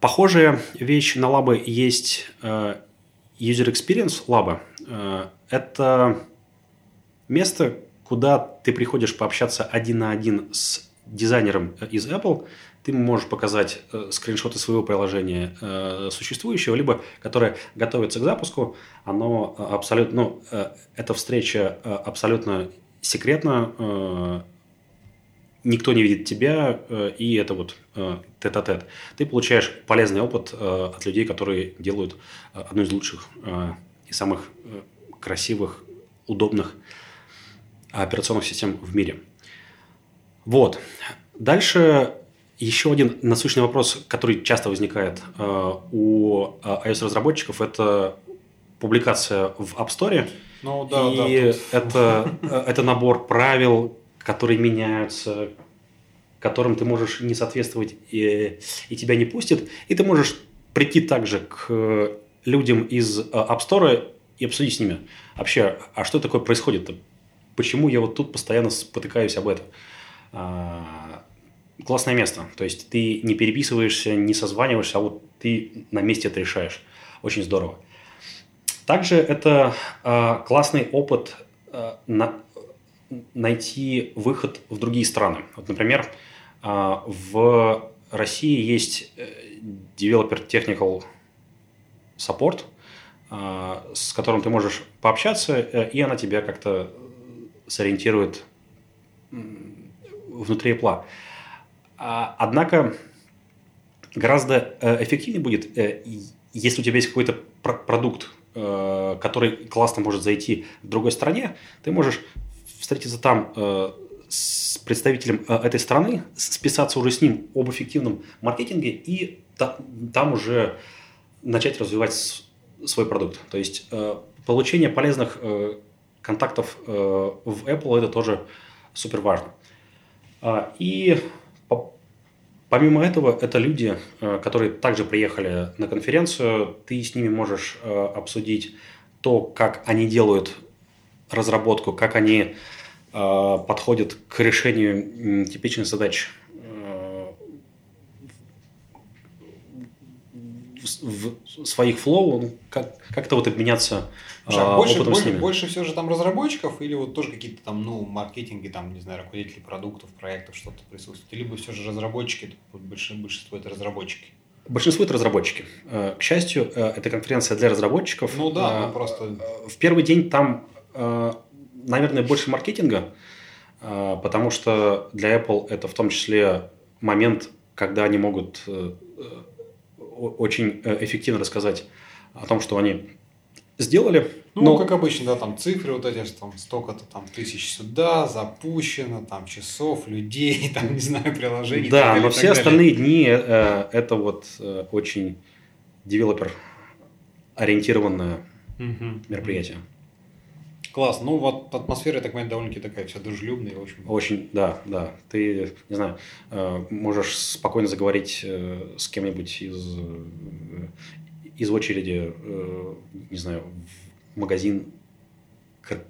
Похожая вещь на лабы есть User Experience Lab э, – это место, куда ты приходишь пообщаться один на один с дизайнером из Apple, ты можешь показать э, скриншоты своего приложения э, существующего, либо которое готовится к запуску. Оно абсолютно, ну, э, эта встреча э, абсолютно секретна, э, никто не видит тебя, э, и это вот э, тет-а-тет. Ты получаешь полезный опыт э, от людей, которые делают э, одну из лучших э, и самых э, красивых, удобных операционных систем в мире. Вот. Дальше еще один насущный вопрос, который часто возникает э, у э, iOS-разработчиков, это публикация в App Store. Ну, да, и да, (laughs) это, э, это набор правил, которые меняются, которым ты можешь не соответствовать и, и тебя не пустят. И ты можешь прийти также к людям из App Store и обсудить с ними вообще, а что такое происходит? -то? Почему я вот тут постоянно спотыкаюсь об этом? А, классное место. То есть ты не переписываешься, не созваниваешься, а вот ты на месте это решаешь. Очень здорово. Также это э, классный опыт э, на, найти выход в другие страны. Вот, например, э, в России есть Developer Technical Support, э, с которым ты можешь пообщаться, э, и она тебя как-то сориентирует внутри Apple. А, однако гораздо э, эффективнее будет, э, если у тебя есть какой-то продукт, э, который классно может зайти в другой стране, ты можешь встретиться там с представителем этой страны, списаться уже с ним об эффективном маркетинге и там уже начать развивать свой продукт. То есть получение полезных контактов в Apple это тоже супер важно. А, и Помимо этого, это люди, э, которые также приехали на конференцию. Ты с ними можешь э, обсудить то, как они делают разработку, как они э, подходят к решению типичных задач в своих флоу, ну, как, как-то вот обменяться а, больше, опытом больше, с ними. Больше все же там разработчиков или вот тоже какие-то там, ну, маркетинги, там, не знаю, руководители продуктов, проектов, что-то присутствует? Либо все же разработчики, большинство, большинство это разработчики? Большинство это разработчики. Э, к счастью, э, это конференция для разработчиков. Ну да, ну просто... В первый день там, наверное, больше маркетинга, потому что для Apple это в том числе момент, когда они могут очень эффективно рассказать о том, что они сделали. Ну, но... как обычно, да, там цифры вот эти, там столько-то там тысяч сюда, запущено, там часов, людей, (laughs) там, не знаю, приложений. Да, далее, но все остальные дни э, это вот э, очень девелопер ориентированное угу. мероприятие. Класс. Ну, вот атмосфера, я так понимаю, довольно-таки такая вся дружелюбная. Очень, очень да, да. Ты, не знаю, э, можешь спокойно заговорить э, с кем-нибудь из из очереди, э, не знаю, в магазин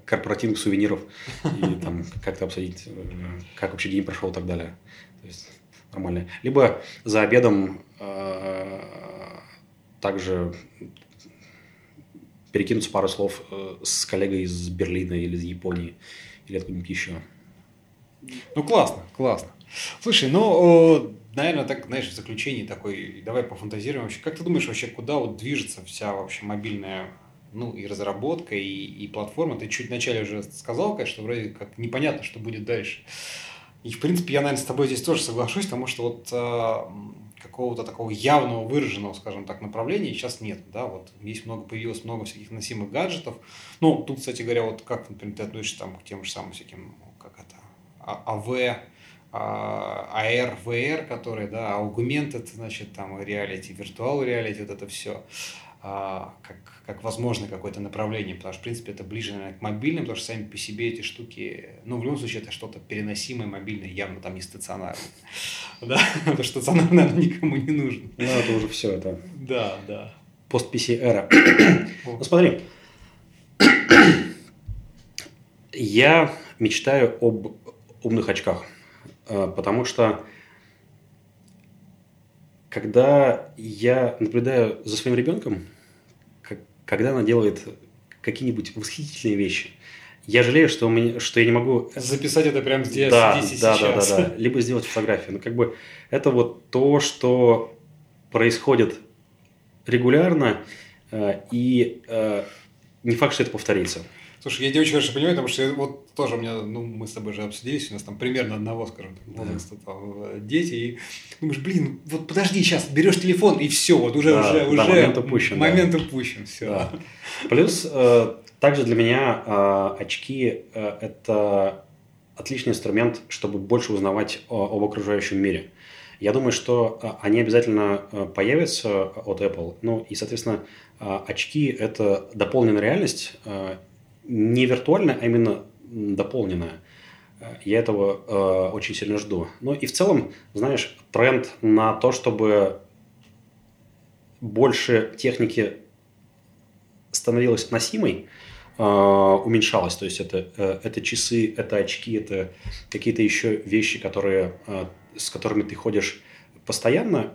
корпоративных сувениров и (laughs) там как-то обсудить, э, как вообще день прошел и так далее. То есть нормально. Либо за обедом э, также перекинуться пару слов с коллегой из Берлина или из Японии или откуда-нибудь еще. Ну, классно, классно. Слушай, ну, наверное, так, знаешь, в заключении такой, давай пофантазируем вообще. Как ты думаешь вообще, куда вот движется вся вообще мобильная ну, и разработка, и, и платформа. Ты чуть вначале уже сказал, конечно, вроде как непонятно, что будет дальше. И, в принципе, я, наверное, с тобой здесь тоже соглашусь, потому что вот э, какого-то такого явного, выраженного, скажем так, направления сейчас нет, да, вот есть много, появилось много всяких носимых гаджетов. Ну, тут, кстати говоря, вот как, например, ты относишься там к тем же самым всяким, как это, АВ, AR, а, VR, которые, да, augmented, значит, там, реалити, virtual reality, вот это все, а, как, как возможно какое-то направление, потому что, в принципе, это ближе, наверное, к мобильным, потому что сами по себе эти штуки, ну, в любом случае, это что-то переносимое, мобильное, явно там не стационарное. (laughs) Да, потому что стационарное, наверное, никому не нужно. Ну, это уже все, это... Да, да. Пост-PC эра. (coughs) Ну, смотри, (coughs) я мечтаю об умных очках. А, потому что когда я наблюдаю за своим ребенком, когда она делает какие-нибудь восхитительные вещи, я жалею, что, меня, что я не могу... Записать это прямо здесь, да, здесь и да, сейчас. Да, да, да. Либо сделать фотографию. Ну, как бы это вот то, что происходит регулярно, э, и э, не факт, что это повторится. Слушай, я не очень хорошо понимаю, потому что вот тоже у меня, ну, мы с тобой же обсудились, у нас там примерно одного, скажем, так, возраста там, э, дети, и думаешь, блин, вот подожди, сейчас берешь телефон, и все, вот уже, Да, уже, да, уже момент упущен, да. момент упущен, все. Да. Плюс э, также для меня э, очки э, это отличный инструмент, чтобы больше узнавать о- об окружающем мире. Я думаю, что э, они обязательно э, появятся от Apple. Ну и, соответственно, очки это дополненная реальность, не виртуальная, а именно дополненная. Э, Я этого э, очень сильно жду. Ну и в целом, знаешь, тренд на то, чтобы больше техники становилась носимой, э, уменьшалась. То есть это, э, это часы, это очки, это какие-то еще вещи, которые, э, с которыми ты ходишь постоянно.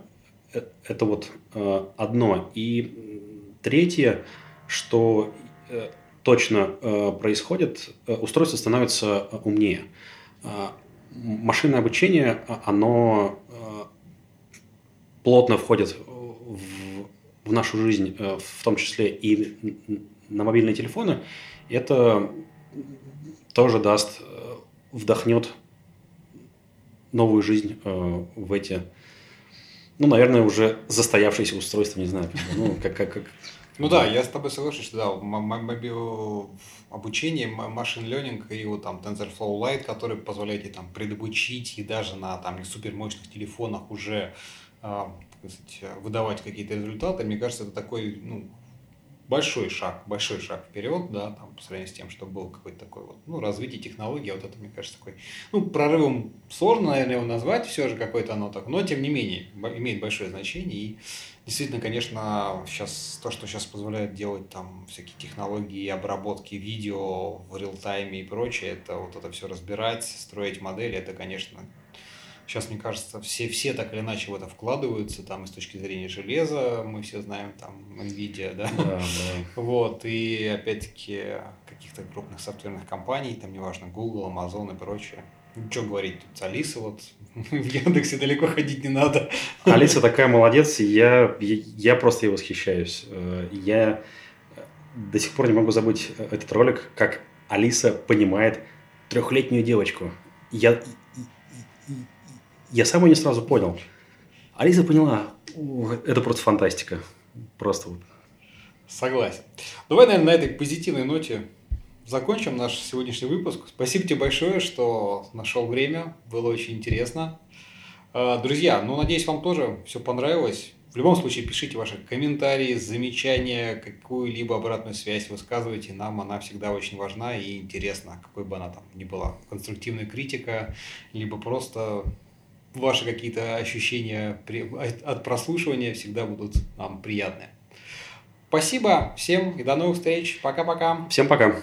Э, Это вот э, одно. И третье, что э, точно э, происходит, э, устройство становится э, умнее. Э, Машинное обучение, оно плотно входит в, в нашу жизнь, в том числе и на мобильные телефоны, это тоже даст, вдохнет новую жизнь э, в эти, ну, наверное, уже застоявшиеся устройства, не знаю, ну, как, как, как- Ну да, я с тобой соглашусь, что да, м- м- моби- обучение, машин learning и вот там TensorFlow Lite, который позволяет тебе там предобучить и даже на там не супермощных телефонах уже так сказать, выдавать какие-то результаты, мне кажется, это такой, ну, большой шаг, большой шаг вперед, да, там, по сравнению с тем, что был какой-то такой вот, ну, развитие технологий, вот это, мне кажется, такой, ну, прорывом сложно, наверное, его назвать, все же какое-то оно так, но, тем не менее, имеет большое значение, и действительно, конечно, сейчас, то, что сейчас позволяет делать там всякие технологии обработки видео в реал-тайме и прочее, это вот это все разбирать, строить модели, это, конечно, Сейчас, мне кажется, все, все так или иначе в это вкладываются, там, и с точки зрения железа, мы все знаем, там, NVIDIA, да, да, да. вот, и опять-таки каких-то крупных софтверных компаний, там, неважно, Google, Amazon и прочее. Ну, что говорить, тут Алиса вот (laughs) в Яндексе далеко ходить не надо. Алиса такая молодец, я, я, просто ей восхищаюсь. Э, Я до сих пор не могу забыть этот ролик, как Алиса понимает трехлетнюю девочку. Я, я сам не сразу понял. Алиса поняла. Это просто фантастика. Просто вот. Согласен. Давай, наверное, на этой позитивной ноте закончим наш сегодняшний выпуск. Спасибо тебе большое, что нашел время. Было очень интересно. А, Друзья, ну, надеюсь, вам тоже все понравилось. В любом случае, пишите ваши комментарии, замечания, какую-либо обратную связь высказывайте. Нам она всегда очень важна и интересна, какой бы она там ни была. Конструктивная критика, либо просто ваши какие-то ощущения от прослушивания всегда будут нам приятны. Спасибо всем и до новых встреч. Пока-пока. Всем пока.